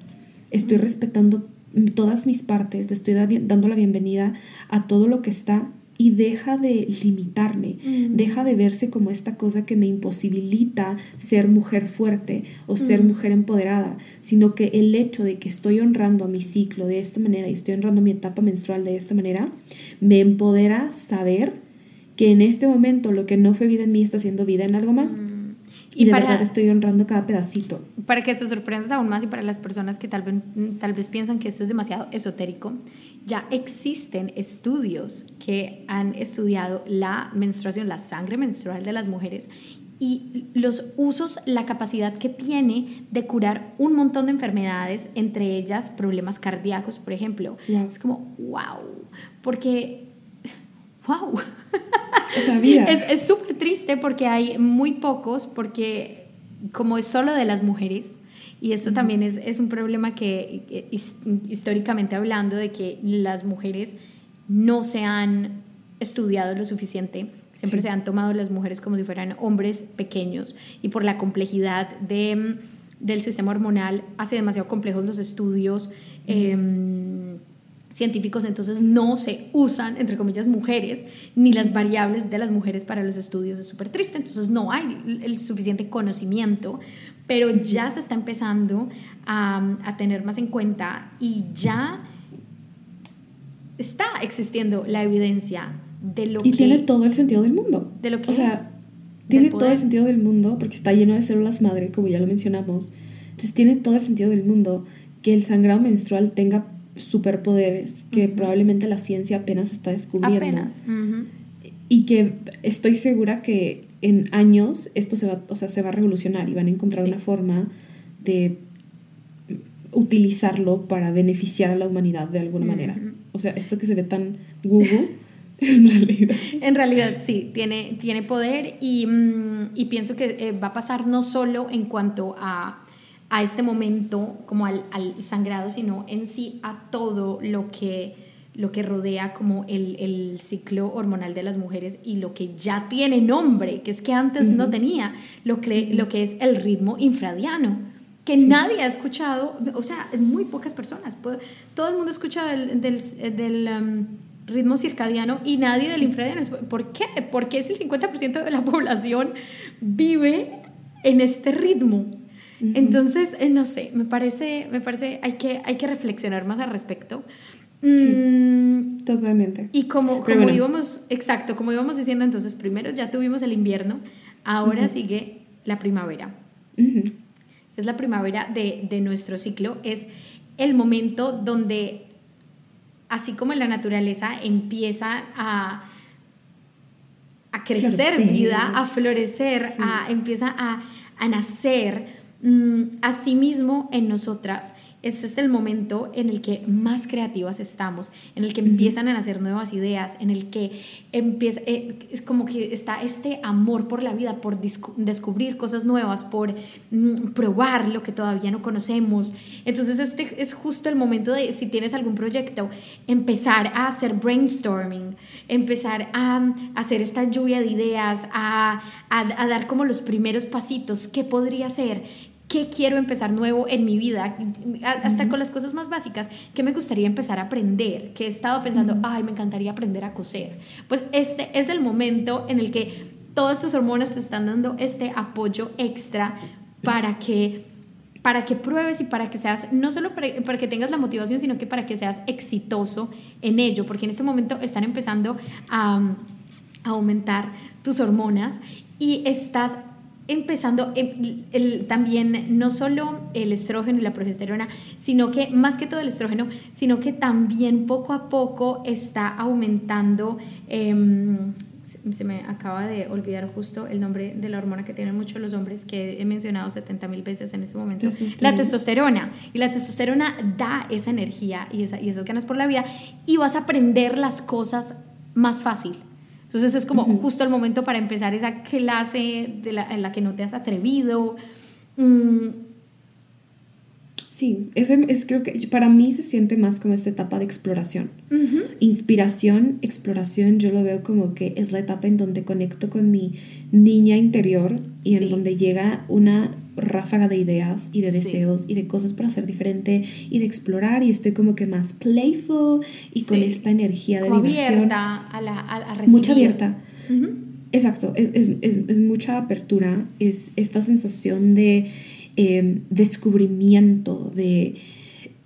estoy mm. respetando todas mis partes, estoy dando la bienvenida a todo lo que está y deja de limitarme, mm. deja de verse como esta cosa que me imposibilita ser mujer fuerte o ser mm. mujer empoderada, sino que el hecho de que estoy honrando a mi ciclo de esta manera y estoy honrando mi etapa menstrual de esta manera, me empodera saber que en este momento lo que no fue vida en mí está siendo vida en algo más. Mm. Y, de verdad estoy honrando cada pedacito. Para que te sorprendas aún más y para las personas que tal vez, tal vez piensan que esto es demasiado esotérico, ya existen estudios que han estudiado la menstruación, la sangre menstrual de las mujeres y los usos, la capacidad que tiene de curar un montón de enfermedades, entre ellas problemas cardíacos, por ejemplo. Es como, wow, porque, wow. Es súper triste porque hay muy pocos, porque como es solo de las mujeres, y esto también es, es, un problema que históricamente hablando de que las mujeres no se han estudiado lo suficiente, siempre se han tomado las mujeres como si fueran hombres pequeños y por la complejidad de, del sistema hormonal hace demasiado complejos los estudios. Em, científicos entonces no se usan, entre comillas, mujeres, ni las variables de las mujeres para los estudios. Es súper triste, entonces no hay el suficiente conocimiento pero ya se está empezando a, tener más en cuenta y ya está existiendo la evidencia de lo y que... Y tiene todo el sentido del mundo. De lo que o sea, tiene todo el sentido del mundo porque está lleno de células madre, como ya lo mencionamos. Entonces tiene todo el sentido del mundo que el sangrado menstrual tenga superpoderes que probablemente la ciencia apenas está descubriendo. Apenas. y que estoy segura que en años esto se va, o sea, se va a revolucionar y van a encontrar una forma de utilizarlo para beneficiar a la humanidad de alguna manera. O sea, esto que se ve tan woo en realidad. En realidad sí, tiene, tiene poder y, mm, y pienso que eh, va a pasar no solo en cuanto a, a este momento, como al, al, sangrado, sino en sí a todo lo que, lo que rodea como el, el, ciclo hormonal de las mujeres y lo que ya tiene nombre, que es que antes no tenía, lo que, lo que es el ritmo infradiano que nadie ha escuchado, o sea, muy pocas personas. Todo el mundo escucha del, del, um, ritmo circadiano y nadie del infradiano. ¿Por qué? Porque es el 50% de la población vive en este ritmo. Entonces, eh, no sé, me parece, me parece, hay que, hay que reflexionar más al respecto. Mm, totalmente. Y como, como íbamos, exacto, como íbamos diciendo, entonces primero ya tuvimos el invierno, ahora sigue la primavera. Es la primavera de, nuestro ciclo, es el momento donde, así como en la naturaleza, empieza a, a crecer vida, a florecer, a, empieza a, a nacer, mm, a sí mismo en nosotras. Ese es el momento en el que más creativas estamos, en el que empiezan a nacer nuevas ideas, en el que empieza, eh, es como que está este amor por la vida, por descubrir cosas nuevas, por mm, probar lo que todavía no conocemos. Entonces este es justo el momento de, si tienes algún proyecto, empezar a hacer brainstorming, empezar a, hacer esta lluvia de ideas, a, a dar como los primeros pasitos, qué podría ser, qué quiero empezar nuevo en mi vida, hasta con las cosas más básicas, qué me gustaría empezar a aprender, que he estado pensando, ay, me encantaría aprender a coser. Pues este es el momento en el que todas tus hormonas te están dando este apoyo extra para que para que pruebes y para que seas, no solo para, para, que tengas la motivación, sino que para que seas exitoso en ello, porque en este momento están empezando a, a aumentar tus hormonas y estás empezando el, también no solo el estrógeno y la progesterona, sino que más que todo el estrógeno, sino que también poco a poco está aumentando, em, se me acaba de olvidar justo el nombre de la hormona que tienen muchos los hombres, que he mencionado 70 mil veces en este momento, la testosterona. Y la testosterona da esa energía y, esa, y esas ganas por la vida y vas a aprender las cosas más fácil entonces es como justo el momento para empezar esa clase de la, en la que no te has atrevido. Mm. Sí, es, es, creo que para mí se siente más como esta etapa de exploración. Inspiración, exploración, yo lo veo como que es la etapa en donde conecto con mi niña interior y en donde llega una ráfaga de ideas y de deseos y de cosas para hacer diferente y de explorar y estoy como que más playful y con esta energía de diversión. abierta a, la, a, recibir. Mucha abierta. Exacto, es, es, es, mucha apertura, es esta sensación de em, descubrimiento, de...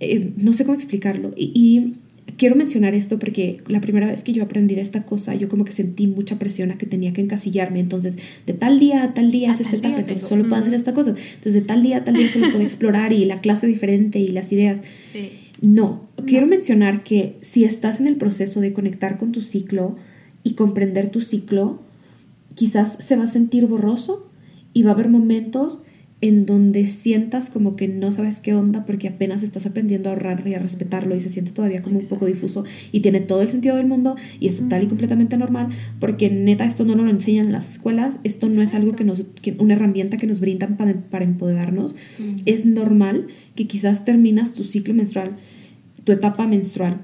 Eh, no sé cómo explicarlo. y quiero mencionar esto porque la primera vez que yo aprendí de esta cosa, yo como que sentí mucha presión a que tenía que encasillarme. Entonces, de tal día a tal día es esta etapa, entonces solo puedo hacer esta cosa. Entonces, de tal día a tal día solo puedo explorar y la clase diferente y las ideas. No, quiero mencionar que si estás en el proceso de conectar con tu ciclo y comprender tu ciclo, quizás se va a sentir borroso y va a haber momentos en donde sientas como que no sabes qué onda porque apenas estás aprendiendo a ahorrar y a respetarlo y se siente todavía como un poco difuso y tiene todo el sentido del mundo y es total y completamente normal porque neta esto no nos lo enseñan en las escuelas, esto no es algo que nos, una herramienta que nos brindan para, para empoderarnos, es normal que quizás terminas tu ciclo menstrual, tu etapa menstrual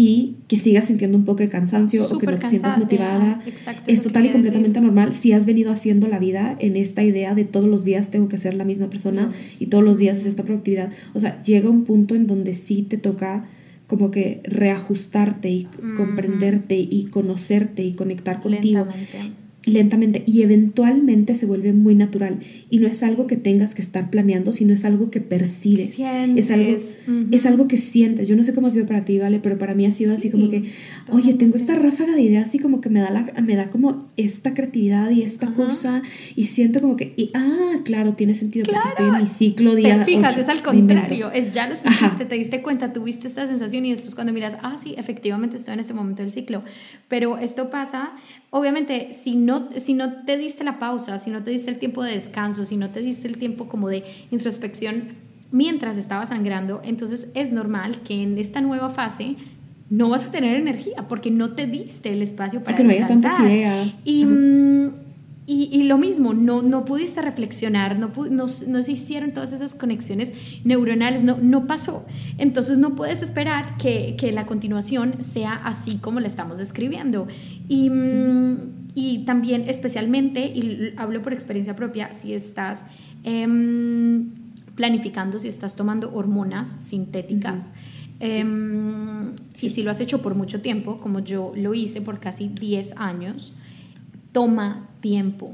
y que sigas sintiendo un poco de cansancio o que no te sientas motivada. es total y completamente normal si has venido haciendo la vida en esta idea de todos los días tengo que ser la misma persona y todos los días es esta productividad. O sea, llega un punto en donde sí te toca como que reajustarte y comprenderte y conocerte y conectar contigo. lentamente y eventualmente se vuelve muy natural y no es algo que tengas que estar planeando, sino es algo que percibes. Es algo, es algo que sientes. Yo no sé cómo ha sido para ti, ¿vale? Pero para mí ha sido así como que, oye, tengo esta ráfaga de ideas así como que me da, la, me da como esta creatividad y esta cosa y siento como que, y, ah, claro, tiene sentido porque estoy en mi ciclo día Te fijas, es al contrario, es ya lo sentiste, te diste cuenta, tuviste esta sensación y después cuando miras, ah, sí, efectivamente estoy en este momento del ciclo. Pero esto pasa, obviamente, si no, si no te diste la pausa, si no te diste el tiempo de descanso, si no te diste el tiempo como de introspección mientras estaba sangrando, entonces es normal que en esta nueva fase no vas a tener energía porque no te diste el espacio para porque descansar. no tantas ideas. Y, mm, y, y, lo mismo, no, no pudiste reflexionar, no, no, no, se hicieron todas esas conexiones neuronales, no, no pasó. Entonces no puedes esperar que, que la continuación sea así como la estamos describiendo. Y, mm, y también especialmente, y hablo por experiencia propia, si estás... Eh, planificando si estás tomando hormonas sintéticas. Em, y si lo has hecho por mucho tiempo, como yo lo hice por casi 10 años, toma tiempo.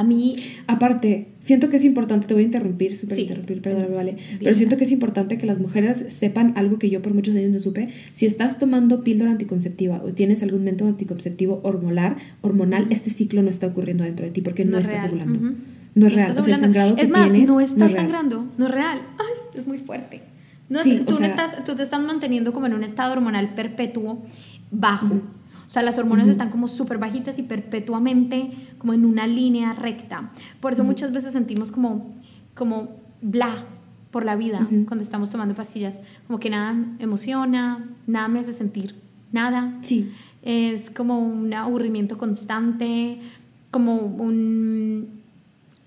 A mí... Aparte, siento que es importante, te voy a interrumpir, súper interrumpir, perdóname, vale, pero siento que es importante que las mujeres sepan algo que yo por muchos años no supe. Si estás tomando píldora anticonceptiva o tienes algún método anticonceptivo hormonal, hormonal este ciclo no está ocurriendo dentro de ti porque no, estás ovulando. No es real. O sea, el sangrado es más, no estás sangrando, no es real. Ay, es muy fuerte. No, tú, estás, tú te estás manteniendo como en un estado hormonal perpetuo bajo. O sea, las hormonas están como súper bajitas y perpetuamente como en una línea recta. Por eso muchas veces sentimos como, como bla por la vida cuando estamos tomando pastillas. Como que nada emociona, nada me hace sentir nada. Sí. Es como un aburrimiento constante, como un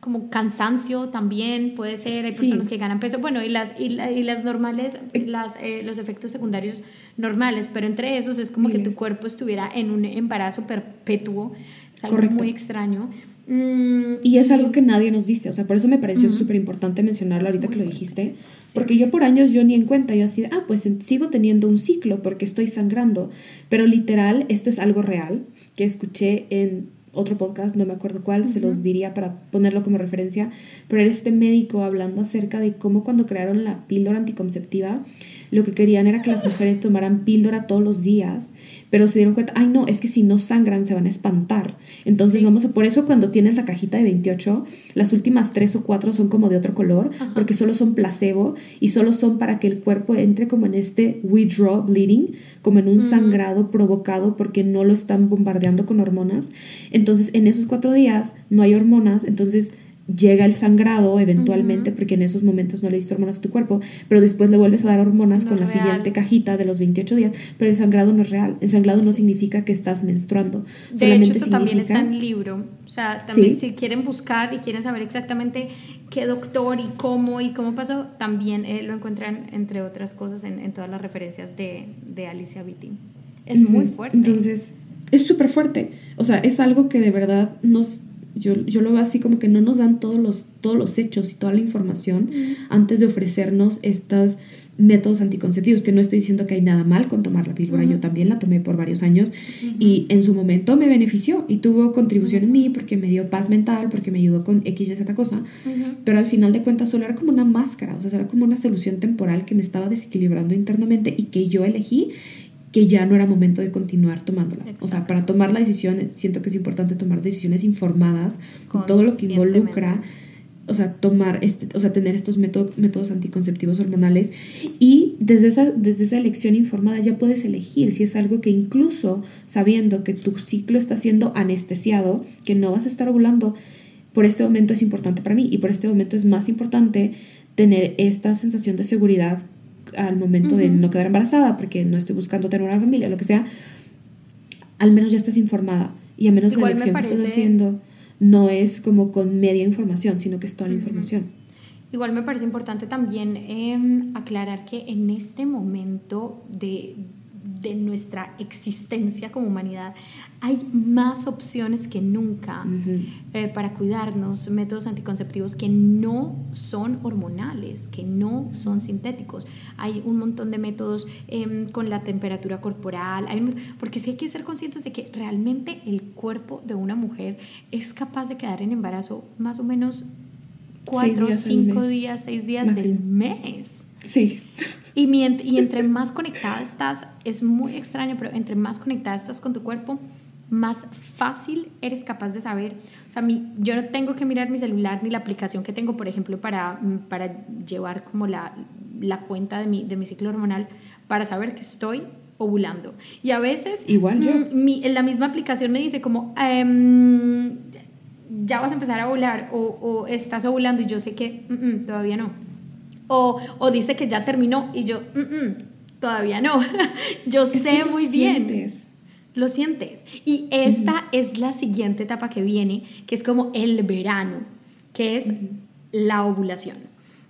como cansancio también puede ser, hay personas que ganan peso, bueno, y las, y, las normales, eh. las, eh, los efectos secundarios normales, pero entre esos es como que tu cuerpo estuviera en un embarazo perpetuo, es algo muy extraño. Mm, y es algo que nadie nos dice, o sea, por eso me pareció súper importante mencionarlo ahorita que lo dijiste, porque yo por años yo ni en cuenta, yo así, ah, pues sigo teniendo un ciclo porque estoy sangrando, pero literal, esto es algo real que escuché en otro podcast, no me acuerdo cuál, se los diría para ponerlo como referencia, pero era este médico hablando acerca de cómo cuando crearon la píldora anticonceptiva, lo que querían era que las mujeres tomaran píldora todos los días, pero se dieron cuenta, ay no, es que si no sangran se van a espantar. Entonces vamos a, por eso cuando tienes la cajita de 28, las últimas tres o cuatro son como de otro color, porque solo son placebo y solo son para que el cuerpo entre como en este withdraw bleeding, como en un sangrado provocado porque no lo están bombardeando con hormonas. Entonces en esos cuatro días no hay hormonas, entonces llega el sangrado eventualmente, porque en esos momentos no le diste hormonas a tu cuerpo, pero después le vuelves a dar hormonas con la siguiente cajita de los 28 días, pero el sangrado no es real, el sangrado no significa que estás menstruando. De hecho, eso también está en el libro, o sea, también si quieren buscar y quieren saber exactamente qué doctor y cómo y cómo pasó, también eh, lo encuentran, entre otras cosas, en, todas las referencias de, de Alicia Vitti. Es muy fuerte. Entonces, es súper fuerte, o sea, es algo que de verdad nos yo, yo, lo veo así como que no nos dan todos los, todos los hechos y toda la información antes de ofrecernos estos métodos anticonceptivos, que no estoy diciendo que hay nada mal con tomar la píldora, yo también la tomé por varios años y en su momento me benefició y tuvo contribución en mí porque me dio paz mental, porque me ayudó con X y Z cosa, pero al final de cuentas solo era como una máscara, o sea, era como una solución temporal que me estaba desequilibrando internamente y que yo elegí que ya no era momento de continuar tomándola. O sea, para tomar la decisión, siento que es importante tomar decisiones informadas con todo lo que involucra, o sea, tomar este, o sea, tener estos métodos, métodos anticonceptivos hormonales. Y desde esa, desde esa elección informada ya puedes elegir si es algo que incluso sabiendo que tu ciclo está siendo anestesiado, que no vas a estar ovulando, por este momento es importante para mí y por este momento es más importante tener esta sensación de seguridad al momento de no quedar embarazada, porque no estoy buscando tener una familia, lo que sea, al menos ya estás informada. Y al menos la elección que estás haciendo no es como con media información, sino que es toda la información. Igual me parece importante también em, aclarar que en este momento de, de nuestra existencia como humanidad, hay más opciones que nunca eh, para cuidarnos, métodos anticonceptivos que no son hormonales, que no son sintéticos. Hay un montón de métodos em, con la temperatura corporal, hay porque sí hay que ser conscientes de que realmente el cuerpo de una mujer es capaz de quedar en embarazo más o menos cuatro, cinco días, seis días del mes. Sí. Y, y entre más conectada estás, es muy extraño, pero entre más conectada estás con tu cuerpo, más fácil eres capaz de saber. O sea, mi, yo no tengo que mirar mi celular ni la aplicación que tengo, por ejemplo, para, mm, para llevar como la, la cuenta de mi, de mi ciclo hormonal, para saber que estoy ovulando. Y a veces, igual yo. Mm, mi, en la misma aplicación me dice como, em, ya vas a empezar a ovular o, o, estás ovulando y yo sé que mm, todavía no. O, o, dice que ya terminó y yo, todavía no. yo sé muy bien. Lo sientes. Y esta es la siguiente etapa que viene, que es como el verano, que es la ovulación.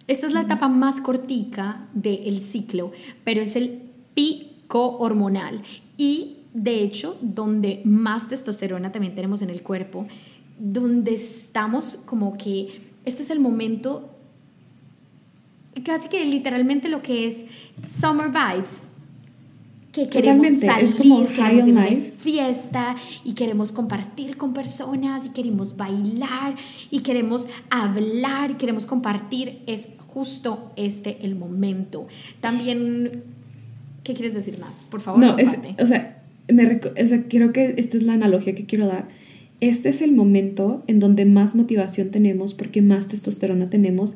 Esta es la etapa más cortica del ciclo, pero es el pico hormonal. Y de hecho, donde más testosterona también tenemos en el cuerpo, donde estamos como que este es el momento, casi que literalmente lo que es summer vibes, que queremos salir, es como fiesta y queremos compartir con personas y queremos bailar y queremos hablar y queremos compartir, es justo este el momento. También, ¿qué quieres decir más? Por favor. No, es, o, sea, me, o sea, creo que esta es la analogía que quiero dar. Este es el momento en donde más motivación tenemos porque más testosterona tenemos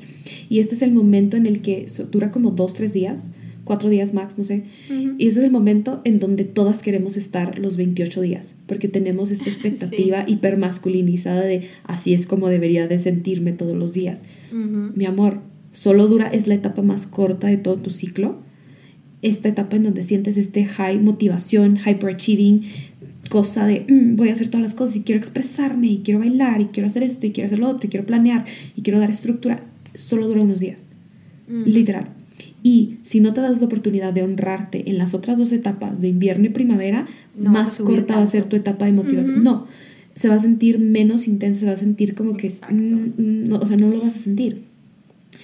y este es el momento en el que dura como dos, tres días cuatro días max, no sé. Y ese es el momento en donde todas queremos estar los 28 días, porque tenemos esta expectativa hipermasculinizada de así es como debería de sentirme todos los días. Mi amor, solo dura, es la etapa más corta de todo tu ciclo. Esta etapa en donde sientes este high motivación, hyperachieving, cosa de mm, voy a hacer todas las cosas y quiero expresarme y quiero bailar y quiero hacer esto y quiero hacer lo otro y quiero planear y quiero dar estructura, solo dura unos días. Literal. Y si no te das la oportunidad de honrarte en las otras dos etapas de invierno y primavera, más corta va a ser tu etapa de motivación. No, se va a sentir menos intensa, se va a sentir como que, mm, no, o sea, no lo vas a sentir.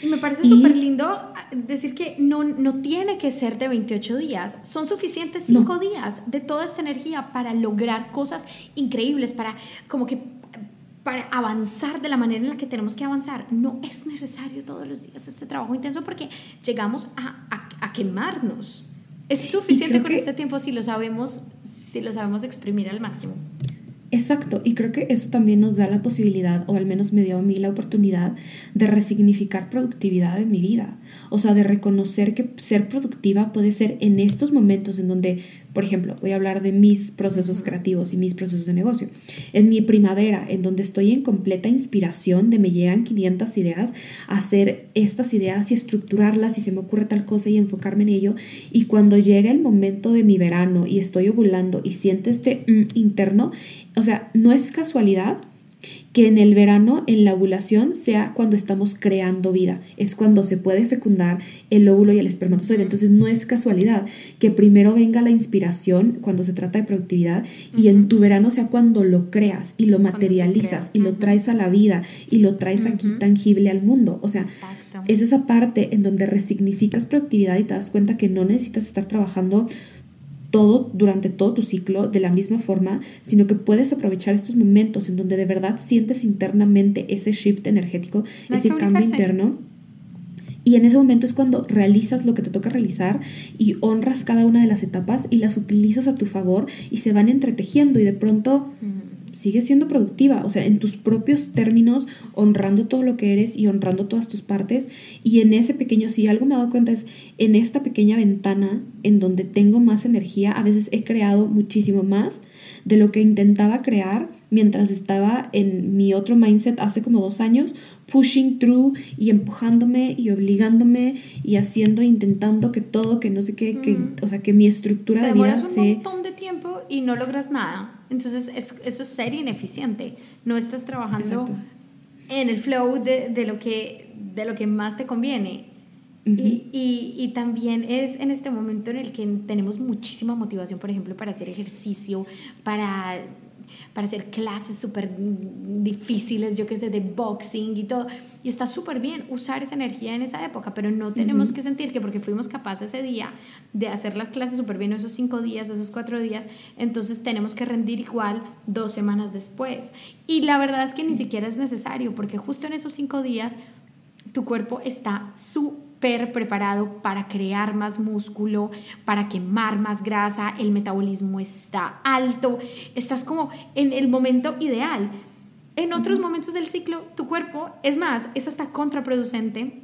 Y me parece súper lindo ah, decir que no, no tiene que ser de 28 días, son suficientes 5 días de toda esta energía para lograr cosas increíbles, para como que para avanzar de la manera en la que tenemos que avanzar. No es necesario todos los días este trabajo intenso porque llegamos a, a, quemarnos. Es suficiente con este tiempo si lo sabemos, si lo sabemos exprimir al máximo. Exacto, y creo que eso también nos da la posibilidad, o al menos me dio a mí la oportunidad, de resignificar productividad en mi vida. O sea, de reconocer que ser productiva puede ser en estos momentos en donde por ejemplo, voy a hablar de mis procesos creativos y mis procesos de negocio. En mi primavera, en donde estoy en completa inspiración, de me llegan 500 ideas, hacer estas ideas y estructurarlas y se me ocurre tal cosa y enfocarme en ello. Y cuando llega el momento de mi verano y estoy ovulando y siento este mm, interno, o sea, no es casualidad que en el verano, en la ovulación, sea cuando estamos creando vida. Es cuando se puede fecundar el óvulo y el espermatozoide. Entonces no es casualidad que primero venga la inspiración cuando se trata de productividad y en tu verano sea cuando lo creas y lo materializas y lo traes a la vida y lo traes aquí tangible al mundo. O sea, es esa parte en donde resignificas productividad y te das cuenta que no necesitas estar trabajando todo durante todo tu ciclo de la misma forma, sino que puedes aprovechar estos momentos en donde de verdad sientes internamente ese shift energético, ese cambio interno. Y en ese momento es cuando realizas lo que te toca realizar y honras cada una de las etapas y las utilizas a tu favor y se van entretejiendo y de pronto sigue siendo productiva, o sea, en tus propios términos, honrando todo lo que eres y honrando todas tus partes. Y en ese pequeño, si algo me he dado cuenta es, en esta pequeña ventana en donde tengo más energía, a veces he creado muchísimo más de lo que intentaba crear mientras estaba en mi otro mindset hace como dos años, pushing through y empujándome y obligándome y haciendo, intentando que todo, que no sé qué, que, mm. o sea, que mi estructura de vida se... un montón de tiempo y no logras nada. Entonces eso es ser ineficiente. No estás trabajando en el flow de, de, lo que, de lo que más te conviene. y, y, y, también es en este momento en el que tenemos muchísima motivación, por ejemplo, para hacer ejercicio, para para hacer clases súper difíciles, yo que sé, de boxing y todo. Y está súper bien usar esa energía en esa época, pero no tenemos que sentir que porque fuimos capaces ese día de hacer las clases súper bien esos cinco días, esos cuatro días, entonces tenemos que rendir igual dos semanas después. Y la verdad es que ni siquiera es necesario, porque justo en esos cinco días tu cuerpo está súper preparado para crear más músculo, para quemar más grasa, el metabolismo está alto, estás como en el momento ideal. En otros momentos del ciclo, tu cuerpo, es más, es hasta contraproducente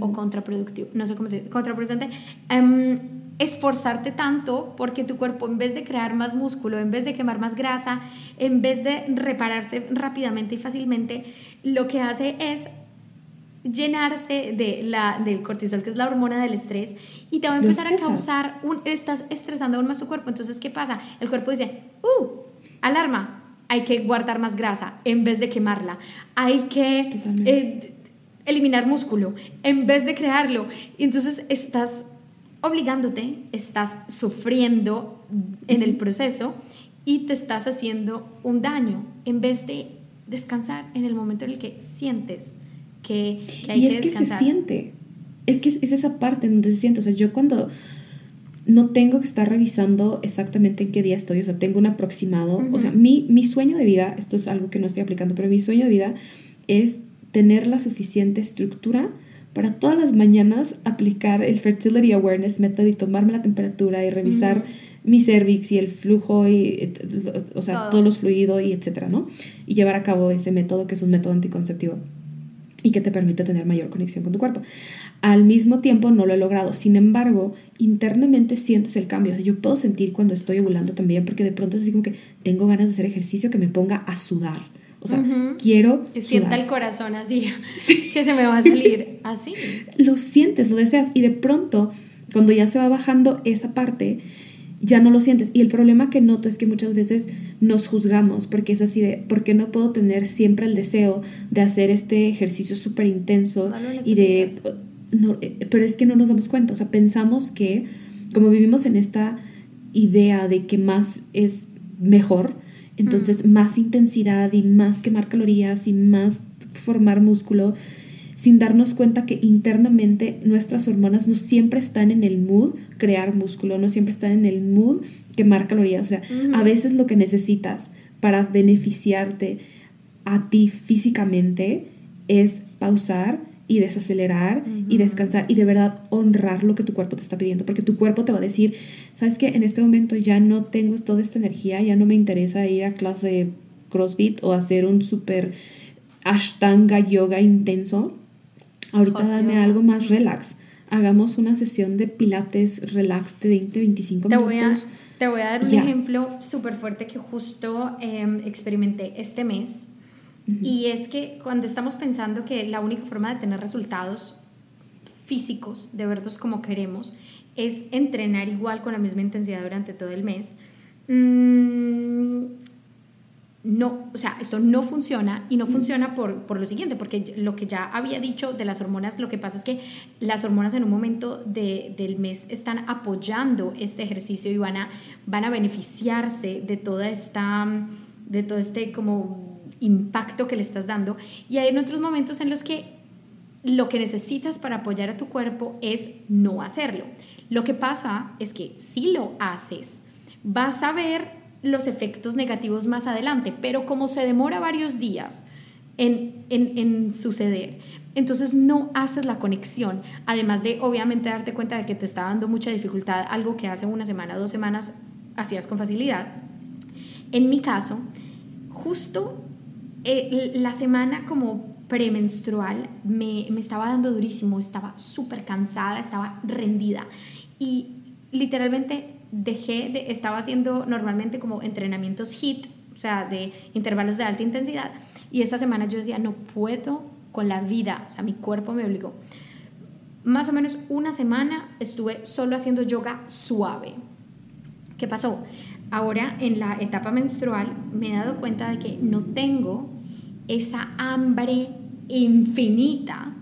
o contraproductivo, no sé cómo se dice, contraproducente, em, esforzarte tanto porque tu cuerpo en vez de crear más músculo, en vez de quemar más grasa, en vez de repararse rápidamente y fácilmente, lo que hace es llenarse de la, del cortisol, que es la hormona del estrés, y te va a empezar a causar, un, estás estresando aún más tu cuerpo. Entonces, ¿qué pasa? El cuerpo dice, ¡uh! Alarma, hay que guardar más grasa en vez de quemarla. Hay que eh, eliminar músculo en vez de crearlo. Entonces estás obligándote, estás sufriendo en el proceso y te estás haciendo un daño en vez de descansar en el momento en el que sientes que, hay y es que se siente. Es que es, esa parte donde se siente. O sea, yo cuando no tengo que estar revisando exactamente en qué día estoy, o sea, tengo un aproximado. O sea, mi, mi sueño de vida, esto es algo que no estoy aplicando, pero mi sueño de vida es tener la suficiente estructura para todas las mañanas aplicar el Fertility Awareness Method y tomarme la temperatura y revisar mi cervix y el flujo y, o sea, todos los fluidos y etcétera, ¿no? Y llevar a cabo ese método que es un método anticonceptivo y que te permite tener mayor conexión con tu cuerpo. Al mismo tiempo no lo he logrado, sin embargo, internamente sientes el cambio. O sea, yo puedo sentir cuando estoy ovulando también, porque de pronto es así como que tengo ganas de hacer ejercicio que me ponga a sudar. O sea, quiero. Que sienta el corazón así, que se me va a salir así. Lo sientes, lo deseas, y de pronto, cuando ya se va bajando esa parte, ya no lo sientes. Y el problema que noto es que muchas veces nos juzgamos porque es así de, ¿por qué no puedo tener siempre el deseo de hacer este ejercicio súper intenso y de... No, eh, pero es que no nos damos cuenta, o sea, pensamos que como vivimos en esta idea de que más es mejor, entonces más intensidad y más quemar calorías y más formar músculo, sin darnos cuenta que internamente nuestras hormonas no siempre están en el mood crear músculo, no siempre están en el mood quemar calorías. O sea, a veces lo que necesitas para beneficiarte a ti físicamente es pausar y desacelerar y descansar y de verdad honrar lo que tu cuerpo te está pidiendo, porque tu cuerpo te va a decir, sabes que en este momento ya no tengo toda esta energía, ya no me interesa ir a clase de CrossFit o hacer un super ashtanga yoga intenso, Ahorita dame algo más relax. Hagamos una sesión de pilates relax de 20, 25 te minutos. Voy a, te voy a dar un ejemplo súper fuerte que justo em, experimenté este mes. Y es que cuando estamos pensando que la única forma de tener resultados físicos, de verlos como queremos, es entrenar igual con la misma intensidad durante todo el mes, mmm, no, o sea, esto no funciona y no funciona por, lo siguiente, porque lo que ya había dicho de las hormonas, lo que pasa es que las hormonas en un momento del mes están apoyando este ejercicio y van a, van a beneficiarse de toda esta, de todo este como impacto que le estás dando. Y hay en otros momentos en los que lo que necesitas para apoyar a tu cuerpo es no hacerlo. Lo que pasa es que si lo haces, vas a ver los efectos negativos más adelante, pero como se demora varios días en, suceder, entonces no haces la conexión, además de obviamente darte cuenta de que te está dando mucha dificultad, algo que hace una semana, dos semanas hacías con facilidad. En mi caso, justo eh, la semana como premenstrual me, me estaba dando durísimo, estaba súper cansada, estaba rendida y literalmente dejé de, estaba haciendo normalmente como entrenamientos HIT, o sea, de intervalos de alta intensidad, y esta semana yo decía, no puedo con la vida, o sea, mi cuerpo me obligó. Más o menos una semana estuve solo haciendo yoga suave. ¿Qué pasó? Ahora en la etapa menstrual me he dado cuenta de que no tengo esa hambre infinita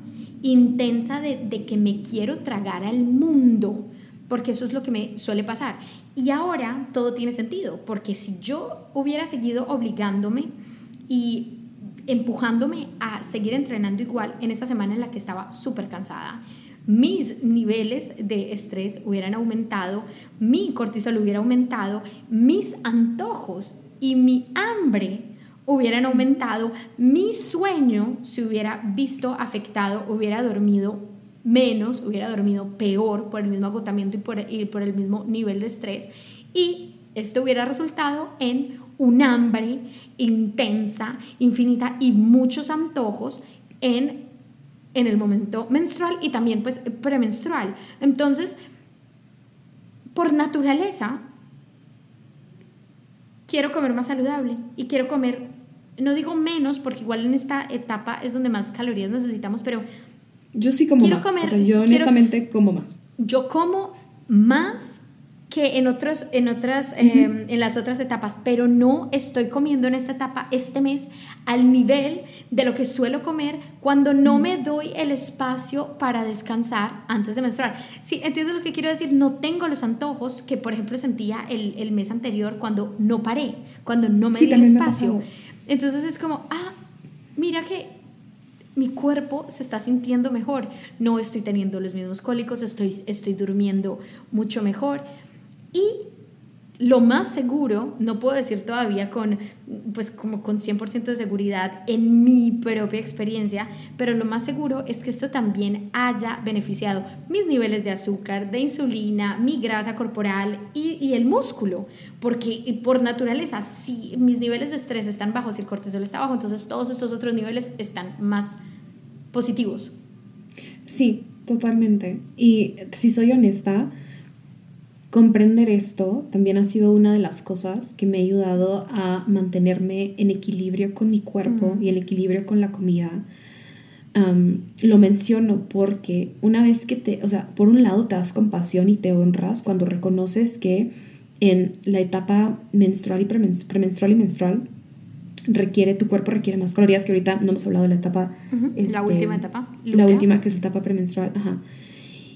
intensa de, de que me quiero tragar al mundo, porque eso es lo que me suele pasar. Y ahora todo tiene sentido, porque si yo hubiera seguido obligándome y empujándome a seguir entrenando igual en esta semana en la que estaba súper cansada, mis niveles de estrés hubieran aumentado, mi cortisol hubiera aumentado, mis antojos y mi hambre hubieran aumentado, mi sueño se hubiera visto afectado, hubiera dormido menos, hubiera dormido peor por el mismo agotamiento y por, el mismo nivel de estrés. Y esto hubiera resultado en un hambre intensa, infinita y muchos antojos en, en el momento menstrual y también pues premenstrual. Entonces, por naturaleza, quiero comer más saludable y quiero comer, no digo menos, porque igual en esta etapa es donde más calorías necesitamos, pero... Yo sí como más. o sea, yo honestamente como más. Yo como más que en, otros, en, otras, em, en las otras etapas, pero no estoy comiendo en esta etapa este mes al nivel de lo que suelo comer cuando no me doy el espacio para descansar antes de menstruar. Sí, ¿entiendes lo que quiero decir? No tengo los antojos que, por ejemplo, sentía el, el mes anterior cuando no paré, cuando no me di el espacio. Entonces es como, ah, mira que mi cuerpo se está sintiendo mejor, no estoy teniendo los mismos cólicos, estoy, estoy durmiendo mucho mejor. Y lo más seguro, no puedo decir todavía con, pues como con 100% de seguridad en mi propia experiencia, pero lo más seguro es que esto también haya beneficiado mis niveles de azúcar, de insulina, mi grasa corporal y, y el músculo, porque por naturaleza, si mis niveles de estrés están bajos y el cortisol está bajo, entonces todos estos otros niveles están más positivos. Sí, totalmente. Y si soy honesta, comprender esto también ha sido una de las cosas que me ha ayudado a mantenerme en equilibrio con mi cuerpo y en equilibrio con la comida. lo menciono porque una vez que te, o sea, por un lado te das compasión y te honras cuando reconoces que en la etapa menstrual y premenstrual y menstrual requiere, tu cuerpo requiere más calorías, que ahorita no hemos hablado de la etapa... la este, última etapa. La última, que es la etapa premenstrual, ajá.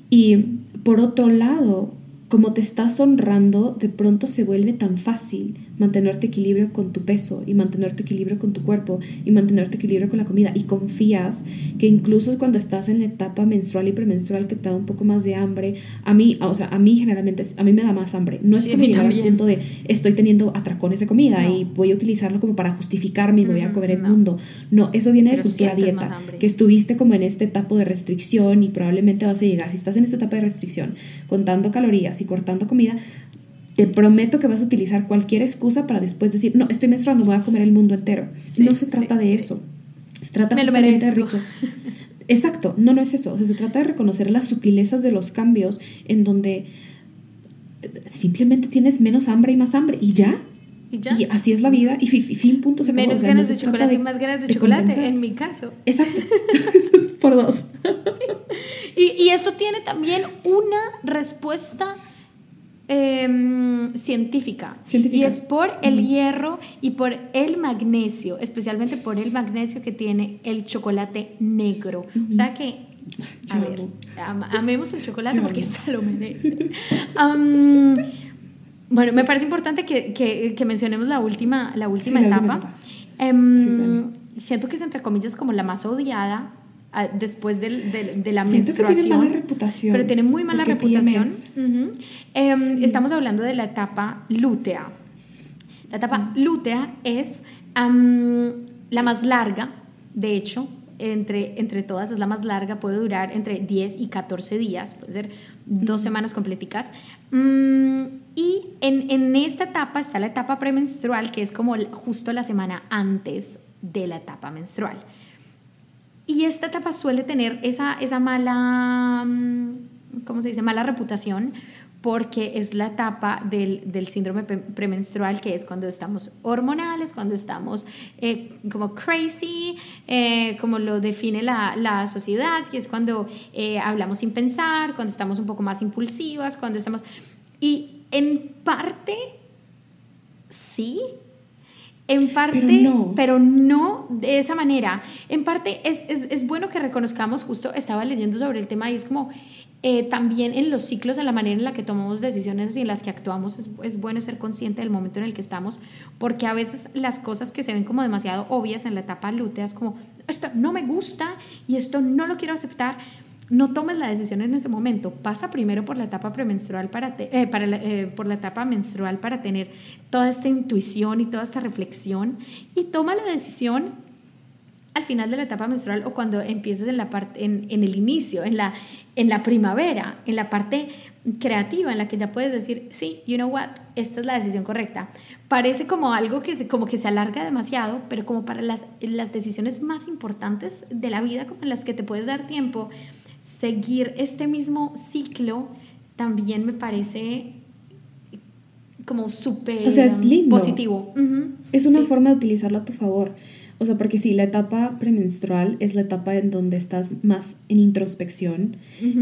Y por otro lado, como te estás honrando, de pronto se vuelve tan fácil mantenerte equilibrio con tu peso y mantenerte equilibrio con tu cuerpo y mantenerte equilibrio con la comida. Y confías que incluso cuando estás en la etapa menstrual y premenstrual que te da un poco más de hambre, a mí, o sea, a mí generalmente, a mí me da más hambre. No es como llegar al punto de estoy teniendo atracones de comida y voy a utilizarlo como para justificarme y voy a comer el mundo. No, eso viene de cultura dieta, que estuviste como en este etapa de restricción y probablemente vas a llegar, si estás en esta etapa de restricción, contando calorías y cortando comida, te prometo que vas a utilizar cualquier excusa para después decir, no, estoy menstruando, voy a comer el mundo entero. no se trata de eso. Se trata Me de rico. Exacto, no, no es eso. O sea, se trata de reconocer las sutilezas de los cambios en donde simplemente tienes menos hambre y más hambre y ya. Y, ya? y así es la vida y fin, punto se Menos ganas de chocolate y más ganas de, chocolate, en mi caso. Exacto, por dos. Y, y esto tiene también una respuesta Em, científica. Y es por el hierro y por el magnesio, especialmente por el magnesio que tiene el chocolate negro. O sea que, a ver, amemos el chocolate porque se lo merece. bueno, me parece importante que, que, mencionemos la última, la última etapa. Em, siento que es entre comillas como la más odiada después del, de la Siento menstruación. Que tiene mala reputación. Pero tiene muy mala reputación. Em, estamos hablando de la etapa lútea. La etapa lútea es la más larga, de hecho, entre, entre todas es la más larga, puede durar entre 10 y 14 días, puede ser dos semanas completicas. Mm, y en, en, esta etapa está la etapa premenstrual, que es como justo la semana antes de la etapa menstrual. Y esta etapa suele tener esa, esa mala, mm, ¿cómo se dice? Mala reputación porque es la etapa del, del, síndrome premenstrual, que es cuando estamos hormonales, cuando estamos eh, como crazy, eh, como lo define la, la, sociedad, que es cuando eh, hablamos sin pensar, cuando estamos un poco más impulsivas, cuando estamos... Y en parte, sí, En parte, pero no, de esa manera. En parte es, es, es, bueno que reconozcamos, justo estaba leyendo sobre el tema y es como eh, también en los ciclos, en la manera en la que tomamos decisiones y en las que actuamos, es, es, bueno ser consciente del momento en el que estamos, porque a veces las cosas que se ven como demasiado obvias en la etapa lútea es como, esto no me gusta y esto no lo quiero aceptar, no tomes la decisión en ese momento. Pasa primero por la etapa premenstrual para, eh, para eh, por la etapa menstrual para tener toda esta intuición y toda esta reflexión y toma la decisión al final de la etapa menstrual o cuando empieces en la parte en, en, el inicio, en la en la primavera, en la parte creativa en la que ya puedes decir, sí, you know what, esta es la decisión correcta. Parece como algo que se, como que se alarga demasiado, pero como para las, las decisiones más importantes de la vida, como en las que te puedes dar tiempo, seguir este mismo ciclo también me parece como súper o sea, es lindo. positivo. Es una forma de utilizarlo a tu favor. O sea, porque sí, la etapa premenstrual es la etapa en donde estás más en introspección.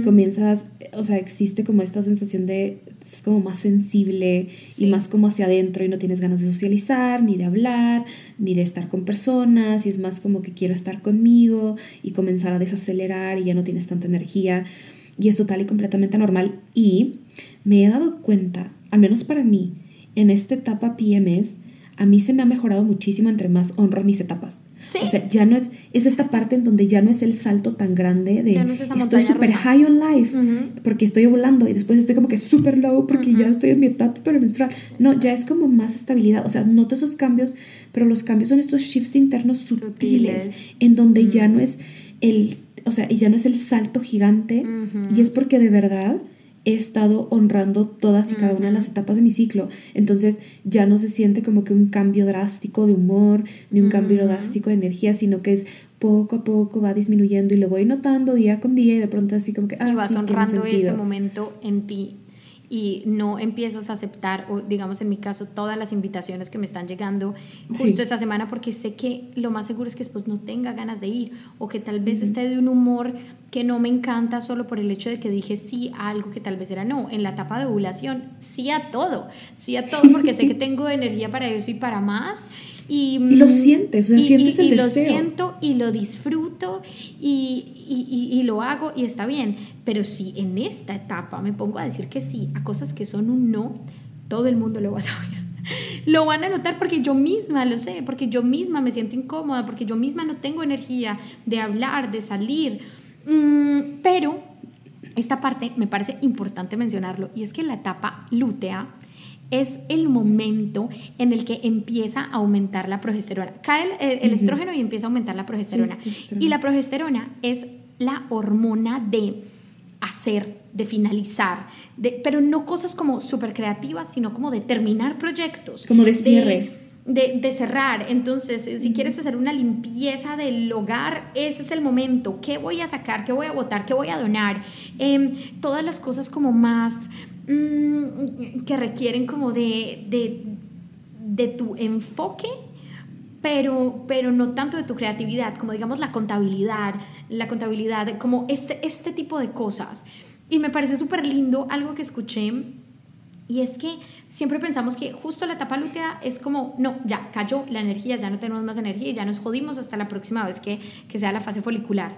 Comienzas, o sea, existe como esta sensación de, es como más sensible y más como hacia adentro y no tienes ganas de socializar, ni de hablar, ni de estar con personas. Y es más como que quiero estar conmigo y comenzar a desacelerar y ya no tienes tanta energía. Y es total y completamente normal. Y me he dado cuenta, al menos para mí, en esta etapa PMS, a mí se me ha mejorado muchísimo entre más honro mis etapas. O sea, ya no es, es esta parte en donde ya no es el salto tan grande de estoy súper high on life porque estoy volando y después estoy como que súper low porque ya estoy en mi etapa menstrual. No, ya es como más estabilidad. O sea, noto esos cambios, pero los cambios son estos shifts internos sutiles, en donde ya no es el, o sea, ya no es el salto gigante y es porque de verdad he estado honrando todas y cada una de las etapas de mi ciclo. Entonces ya no se siente como que un cambio drástico de humor, ni un cambio drástico de energía, sino que es poco a poco va disminuyendo y lo voy notando día con día y de pronto así como que... Ah, y vas honrando ese momento en ti y no empiezas a aceptar, o digamos en mi caso, todas las invitaciones que me están llegando justo esta semana porque sé que lo más seguro es que después no tenga ganas de ir o que tal vez esté de un humor que no me encanta solo por el hecho de que dije sí a algo que tal vez era no. En la etapa de ovulación, sí a todo, sí a todo porque sé que tengo energía para eso y para más y, lo sientes, o sea, sientes el y lo siento y lo disfruto y, y, lo hago y está bien. Pero si en esta etapa me pongo a decir que sí a cosas que son un no, todo el mundo lo va a saber. Lo van a notar porque yo misma lo sé, porque yo misma me siento incómoda, porque yo misma no tengo energía de hablar, de salir. Mm, pero esta parte me parece importante mencionarlo y es que la etapa lútea es el momento en el que empieza a aumentar la progesterona. Cae el, estrógeno y empieza a aumentar la progesterona. y la progesterona es la hormona de hacer, de finalizar, de, pero no cosas como súper creativas, sino como de terminar proyectos. Como de cierre. De, cerrar. Entonces, si quieres hacer una limpieza del hogar, ese es el momento. ¿Qué voy a sacar? ¿Qué voy a votar? ¿Qué voy a donar? Em, todas las cosas como más Mm, que requieren como de, de, tu enfoque, pero, pero no tanto de tu creatividad, como digamos la contabilidad, la contabilidad, como este, este tipo de cosas. Y me pareció súper lindo algo que escuché, y es que siempre pensamos que justo la etapa lútea es como, no, ya cayó la energía, ya no tenemos más energía ya nos jodimos hasta la próxima vez que, que sea la fase folicular.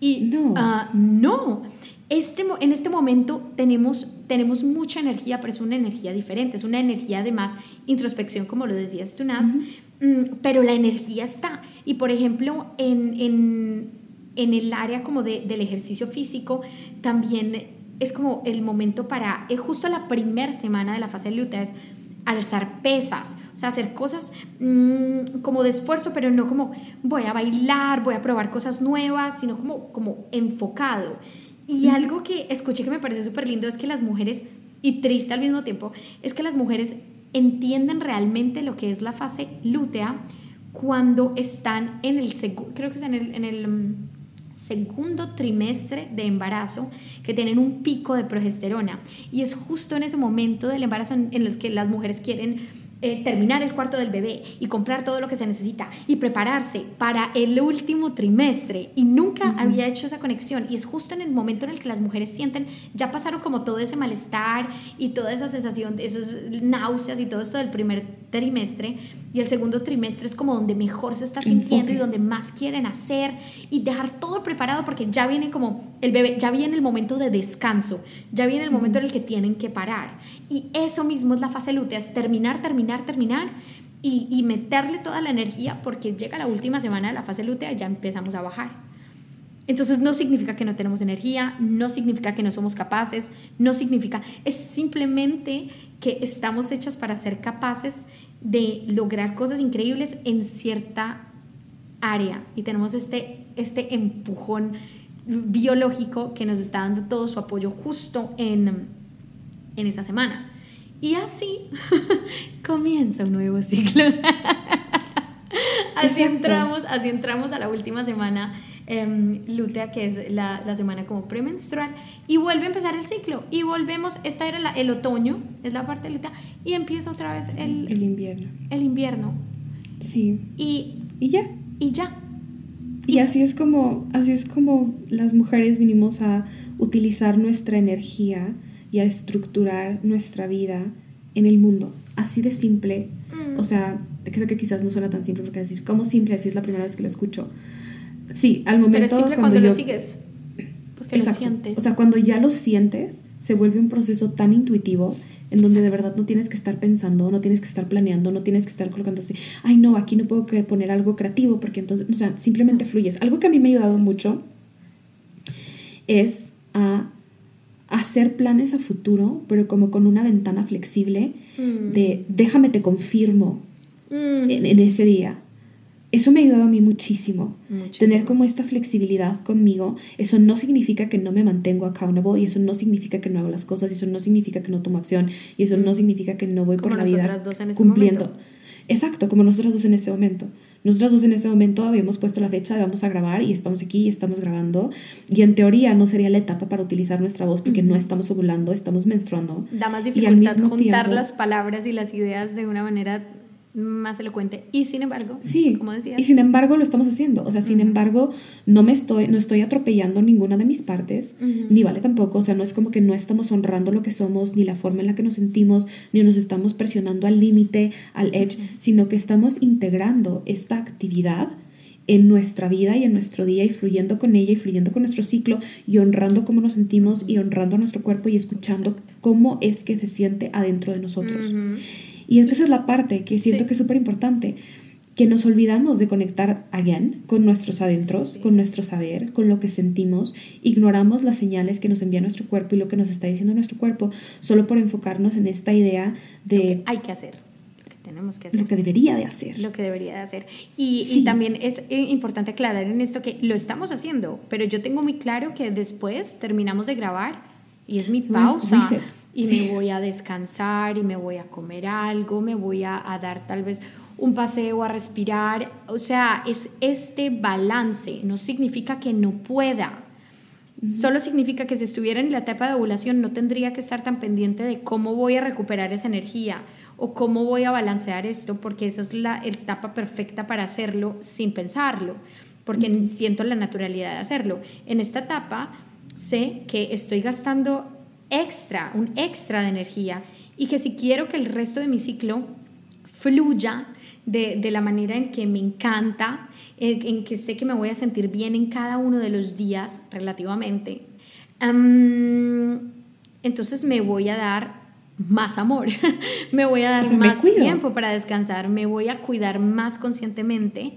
Y no, ah, no este, en este momento tenemos, tenemos mucha energía, pero es una energía diferente, es una energía de más introspección, como lo decías tú, Nats, mm, pero la energía está. Y por ejemplo, en, en, en el área como de, del ejercicio físico, también es como el momento para, es justo la primera semana de la fase lútea, es alzar pesas, o sea, hacer cosas mm, como de esfuerzo, pero no como voy a bailar, voy a probar cosas nuevas, sino como, como enfocado. Y algo que escuché que me pareció súper lindo es que las mujeres, y triste al mismo tiempo, es que las mujeres entienden realmente lo que es la fase lútea cuando están en el, creo que es en el, en el mm, segundo trimestre de embarazo que tienen un pico de progesterona. Y es justo en ese momento del embarazo en, en el que las mujeres quieren eh, terminar el cuarto del bebé y comprar todo lo que se necesita y prepararse para el último trimestre. Y nunca había hecho esa conexión. Y es justo en el momento en el que las mujeres sienten, ya pasaron como todo ese malestar y toda esa sensación, esas náuseas y todo esto del primer trimestre. Y el segundo trimestre es como donde mejor se está sintiendo y donde más quieren hacer y dejar todo preparado porque ya viene como el bebé, ya viene el momento de descanso, ya viene el momento en el que tienen que parar. Y eso mismo es la fase lútea, es terminar, terminar, terminar y, y meterle toda la energía porque llega la última semana de la fase lútea y ya empezamos a bajar. Entonces no significa que no tenemos energía, no significa que no somos capaces, no significa, es simplemente que estamos hechas para ser capaces de lograr cosas increíbles en cierta área y tenemos este, este empujón biológico que nos está dando todo su apoyo justo en, en esa semana. Y así comienza un nuevo ciclo. así entramos, así entramos a la última semana eh, lútea, que es la, la, semana como premenstrual, y vuelve a empezar el ciclo. Y volvemos, esta era el otoño, es la parte lútea, y empieza otra vez el, el invierno. El invierno. Sí. Y, y ya. Y ya. Y, y así es como así es como las mujeres vinimos a utilizar nuestra energía y a estructurar nuestra vida en el mundo. Así de simple. Mm. O sea, creo que quizás no suena tan simple porque decir, ¿cómo simple? Así es la primera vez que lo escucho. Sí, al momento. Pero es simple cuando, cuando lo sigues. Porque exacto, lo sientes. O sea, cuando ya lo sientes, se vuelve un proceso tan intuitivo en donde exacto. de verdad no tienes que estar pensando, no tienes que estar planeando, no tienes que estar colocando así, ay no, aquí no puedo poner algo creativo porque entonces, o sea, simplemente fluyes. Algo que a mí me ha ayudado mucho es a hacer planes a futuro, pero como con una ventana flexible mm. de déjame te confirmo mm. en, en, ese día. Eso me ha ayudado a mí muchísimo. muchísimo. Tener como esta flexibilidad conmigo. Eso no significa que no me mantengo accountable y eso no significa que no hago las cosas y eso no significa que no tomo acción y eso mm. no significa que no voy como por la vida dos en cumpliendo. Momento. Exacto, como nosotras dos en este momento. Nosotras dos en este momento habíamos puesto la fecha de vamos a grabar y estamos aquí y estamos grabando. Y en teoría no sería la etapa para utilizar nuestra voz porque uh -huh. no estamos ovulando, estamos menstruando. Da más dificultad juntar tiempo, las palabras y las ideas de una manera más elocuente y sin embargo sí como decías y sin embargo lo estamos haciendo o sea sin uh -huh. embargo no me estoy no estoy atropellando ninguna de mis partes uh -huh. ni vale tampoco o sea no es como que no estamos honrando lo que somos ni la forma en la que nos sentimos ni nos estamos presionando al límite al edge uh -huh. sino que estamos integrando esta actividad en nuestra vida y en nuestro día y fluyendo con ella y fluyendo con nuestro ciclo y honrando cómo nos sentimos y honrando a nuestro cuerpo y escuchando Exacto. cómo es que se siente adentro de nosotros. Y es que esa es la parte que siento sí. que es súper importante, que nos olvidamos de conectar again con nuestros adentros, sí. con nuestro saber, con lo que sentimos, ignoramos las señales que nos envía nuestro cuerpo y lo que nos está diciendo nuestro cuerpo, solo por enfocarnos en esta idea de... Hay que hacer. Lo que tenemos que hacer. Lo que debería de hacer. Lo que debería de hacer. Y, sí. y también es importante aclarar en esto que lo estamos haciendo, pero yo tengo muy claro que después terminamos de grabar y es mi pausa y sí. me voy a descansar y me voy a comer algo, me voy a, a, dar tal vez un paseo, a respirar. O sea, es este balance, no significa que no pueda. Uh -huh. Solo significa que si estuviera en la etapa de ovulación no tendría que estar tan pendiente de cómo voy a recuperar esa energía o cómo voy a balancear esto, porque esa es la etapa perfecta para hacerlo sin pensarlo, porque uh -huh. siento la naturalidad de hacerlo. En esta etapa sé que estoy gastando extra, un extra de energía y que si quiero que el resto de mi ciclo fluya de, de la manera en que me encanta, en, en, que sé que me voy a sentir bien en cada uno de los días relativamente, um, entonces me voy a dar más amor, me voy a dar más tiempo para descansar, me voy a cuidar más conscientemente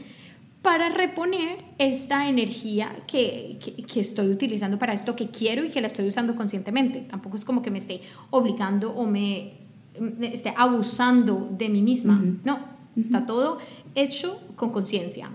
para reponer esta energía que, que, que, estoy utilizando para esto que quiero y que la estoy usando conscientemente. Tampoco es como que me esté obligando o me, me esté abusando de mí misma. Uh -huh. No, uh -huh. está todo hecho con conciencia.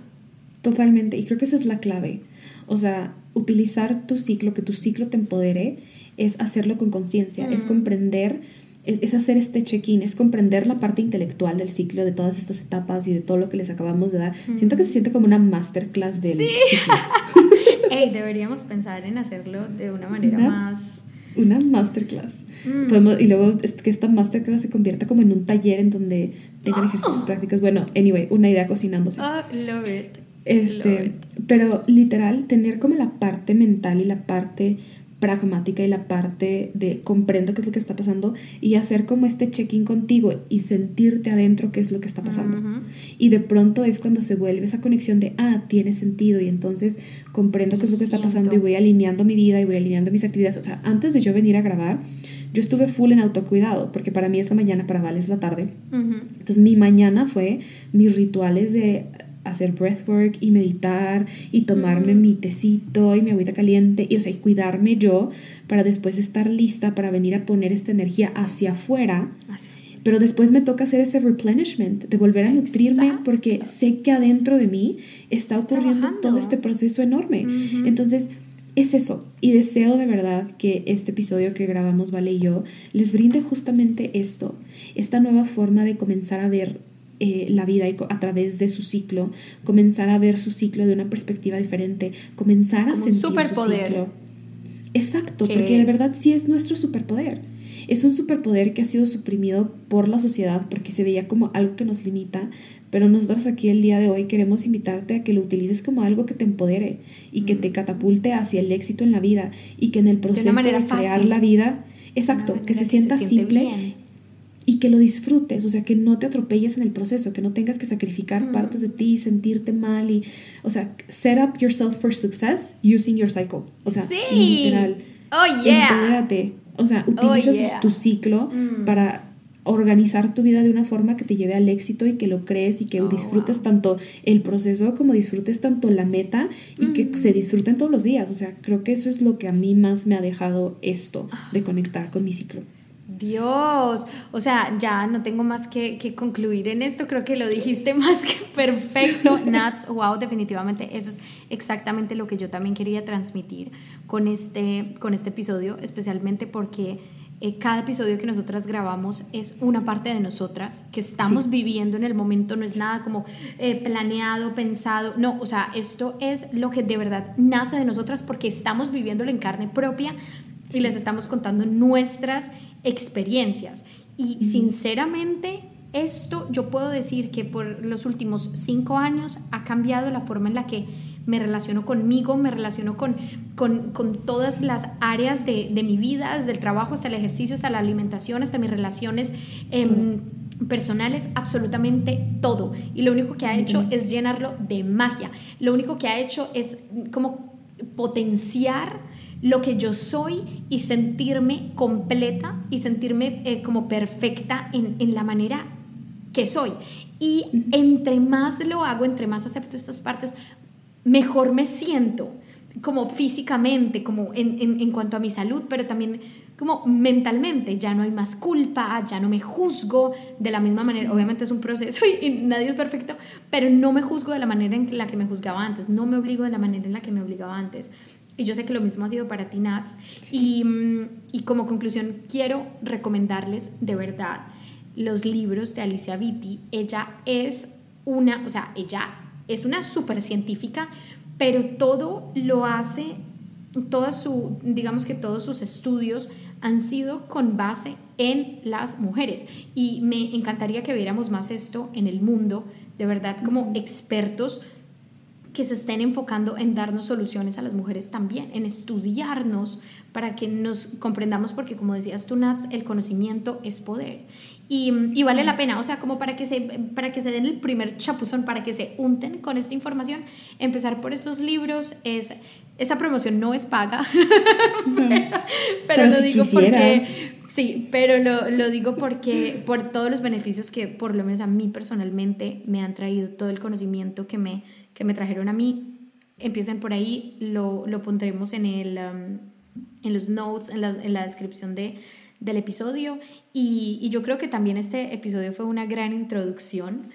Totalmente, y creo que esa es la clave. O sea, utilizar tu ciclo, que tu ciclo te empodere, es hacerlo con conciencia, uh -huh. es comprender es hacer este check-in, es comprender la parte intelectual del ciclo, de todas estas etapas y de todo lo que les acabamos de dar. Mm. Siento que se siente como una masterclass del sí. ciclo. hey, deberíamos pensar en hacerlo de una manera una, más... Una masterclass. Mm. Podemos, y luego que esta masterclass se convierta como en un taller en donde tengan oh. ejercicios prácticos. Bueno, anyway, una idea cocinándose. Oh, love it. Este, love it. Pero literal, tener como la parte mental y la parte pragmática y la parte de comprendo qué es lo que está pasando y hacer como este check-in contigo y sentirte adentro qué es lo que está pasando. Y de pronto es cuando se vuelve esa conexión de, ah, tiene sentido y entonces comprendo qué es lo que está pasando y voy alineando mi vida y voy alineando mis actividades. O sea, antes de yo venir a grabar, yo estuve full en autocuidado, porque para mí es la mañana, para Val es la tarde. Entonces mi mañana fue mis rituales de hacer breathwork y meditar y tomarme mi tecito y mi agüita caliente y o sea, y cuidarme yo para después estar lista para venir a poner esta energía hacia afuera. Pero después me toca hacer ese replenishment, de volver a nutrirme porque sé que adentro de mí está ocurriendo todo este proceso enorme. Entonces, es eso. Y deseo de verdad que este episodio que grabamos, Vale y yo, les brinde justamente esto, esta nueva forma de comenzar a ver eh, la vida a través de su ciclo, comenzar a ver su ciclo de una perspectiva diferente, comenzar a sentir su ciclo. Exacto, porque de verdad sí es nuestro superpoder. Es un superpoder que ha sido suprimido por la sociedad porque se veía como algo que nos limita, pero nosotros aquí el día de hoy queremos invitarte a que lo utilices como algo que te empodere y que te mm. catapulte hacia el éxito en la vida y que en el proceso de, crear la vida, exacto, que se sienta simple y que lo disfrutes, o sea, que no te atropelles en el proceso, que no tengas que sacrificar partes de ti, sentirte mal y, o sea, set up yourself for success using your cycle. O sea, literal. Oh, yeah. O sea, oh, utilizas tu ciclo mm. para organizar tu vida de una forma que te lleve al éxito y que lo crees y que oh, disfrutes tanto el proceso como disfrutes tanto la meta y que mm. se disfruten todos los días. O sea, creo que eso es lo que a mí más me ha dejado esto de conectar con mi ciclo. Dios, o sea, ya no tengo más que, concluir en esto, creo que lo dijiste más que perfecto, Nats, wow, definitivamente eso es exactamente lo que yo también quería transmitir con este, con este episodio, especialmente porque eh, cada episodio que nosotras grabamos es una parte de nosotras que estamos viviendo en el momento, no es nada como eh, planeado, pensado, no, o sea, esto es lo que de verdad nace de nosotras porque estamos viviéndolo en carne propia y les estamos contando nuestras experiencias. Y sinceramente, esto yo puedo decir que por los últimos cinco años ha cambiado la forma en la que me relaciono conmigo, me relaciono con, con, todas las áreas de, mi vida, desde el trabajo hasta el ejercicio, hasta la alimentación, hasta mis relaciones. Em, personales, absolutamente todo. Y lo único que ha hecho es llenarlo de magia. Lo único que ha hecho es como potenciar lo que yo soy y sentirme completa y sentirme eh, como perfecta en, en, la manera que soy. Y entre más lo hago, entre más acepto estas partes, mejor me siento, como físicamente, como en, en, en cuanto a mi salud, pero también como mentalmente, ya no hay más culpa, ya no me juzgo de la misma manera, obviamente es un proceso y, y, nadie es perfecto, pero no me juzgo de la manera en la que me juzgaba antes, no me obligo de la manera en la que me obligaba antes. Y yo sé que lo mismo ha sido para ti, Nats. Y, mm, y, como conclusión, quiero recomendarles de verdad los libros de Alicia Vitti. Ella es una, o sea, ella es una super científica, pero todo lo hace, toda su, digamos que todos sus estudios han sido con base en las mujeres. Y me encantaría que viéramos más esto en el mundo, de verdad, como expertos que se estén enfocando en darnos soluciones a las mujeres también, en estudiarnos para que nos comprendamos, porque como decías tú, Nats, el conocimiento es poder. Y, y, vale la pena, o sea, como para que, se, para que se den el primer chapuzón, para que se unten con esta información, empezar por estos libros es... Esta promoción no es paga, pero, lo digo porque... Sí, pero lo, lo, digo porque por todos los beneficios que por lo menos a mí personalmente me han traído, todo el conocimiento que me, que me trajeron a mí. Empiecen por ahí, lo, lo pondremos en, el, um, en los notes, en la, en la descripción de, del episodio. Y, y, yo creo que también este episodio fue una gran introducción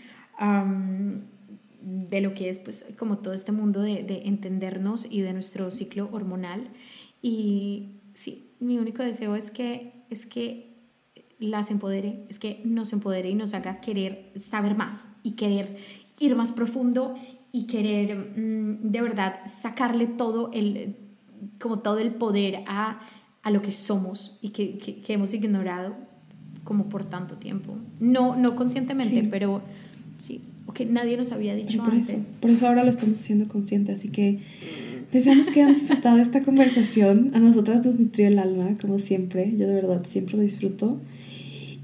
um, de lo que es pues como todo este mundo de, de, entendernos y de nuestro ciclo hormonal. Y sí, mi único deseo es que, es que las empodere, es que nos empodere y nos haga querer saber más y querer ir más profundo y querer mm, de verdad sacarle todo el, como todo el poder a, a lo que somos y que, que, hemos ignorado como por tanto tiempo. No, no conscientemente, pero sí. o que nadie nos había dicho por antes. Eso, por eso ahora lo estamos haciendo consciente, así que deseamos que hayan disfrutado esta conversación. A nosotras nos nutrió el alma, como siempre. Yo de verdad siempre lo disfruto.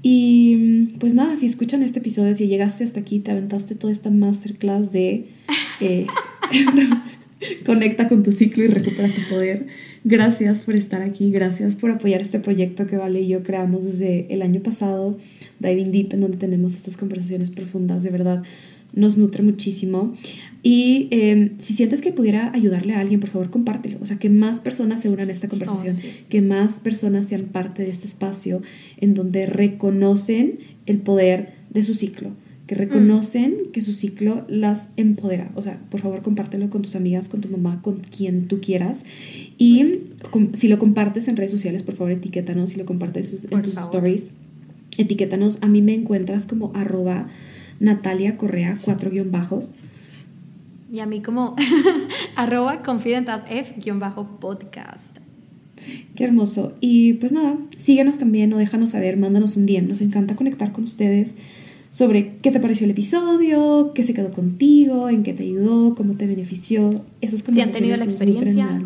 Y pues nada, si escuchan este episodio, si llegaste hasta aquí, te aventaste toda esta masterclass de eh, conecta con tu ciclo y recupera tu poder. Gracias por estar aquí, gracias por apoyar este proyecto que Vale y yo creamos desde el año pasado, Diving Deep, en donde tenemos estas conversaciones profundas, de verdad nos nutre muchísimo. Y em, si sientes que pudiera ayudarle a alguien, por favor, compártelo. O sea, que más personas se unan a esta conversación, oh, que más personas sean parte de este espacio en donde reconocen el poder de su ciclo, que reconocen que su ciclo las empodera. O sea, por favor, compártelo con tus amigas, con tu mamá, con quien tú quieras. Y si lo compartes en redes sociales, por favor, etiquétanos. Si lo compartes en tus stories, etiquétanos. A mí me encuentras como arroba Natalia Correa, cuatro guion bajos. Y a mí como arroba confidentasf guion bajo podcast. Qué hermoso. Y pues nada, síguenos también o déjanos saber, mándanos un DM. Nos encanta conectar con ustedes sobre qué te pareció el episodio, qué se quedó contigo, en qué te ayudó, cómo te benefició. Esas si han tenido la experiencia.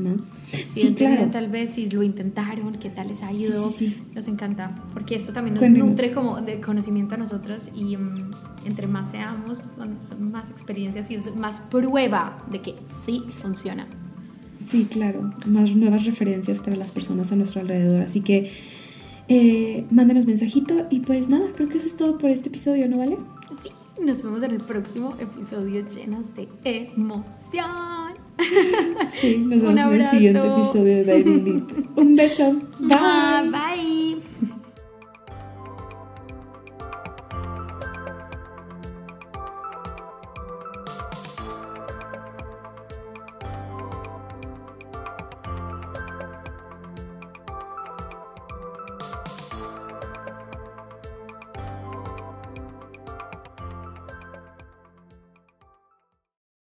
Si sí, claro. tal vez si lo intentaron, qué tal les ha ido. nos encanta, porque esto también nos nutre como de conocimiento a nosotros y mm, entre más seamos, son más experiencias y es más prueba de que sí funciona. Sí, claro, más nuevas referencias para las personas a nuestro alrededor. Así que eh, mándenos mensajito y pues nada, creo que eso es todo por este episodio, ¿no vale? Sí, nos vemos en el próximo episodio llenas de emoción. Sí, nos vemos en el siguiente episodio de Deep. Un beso. Bye. Bye.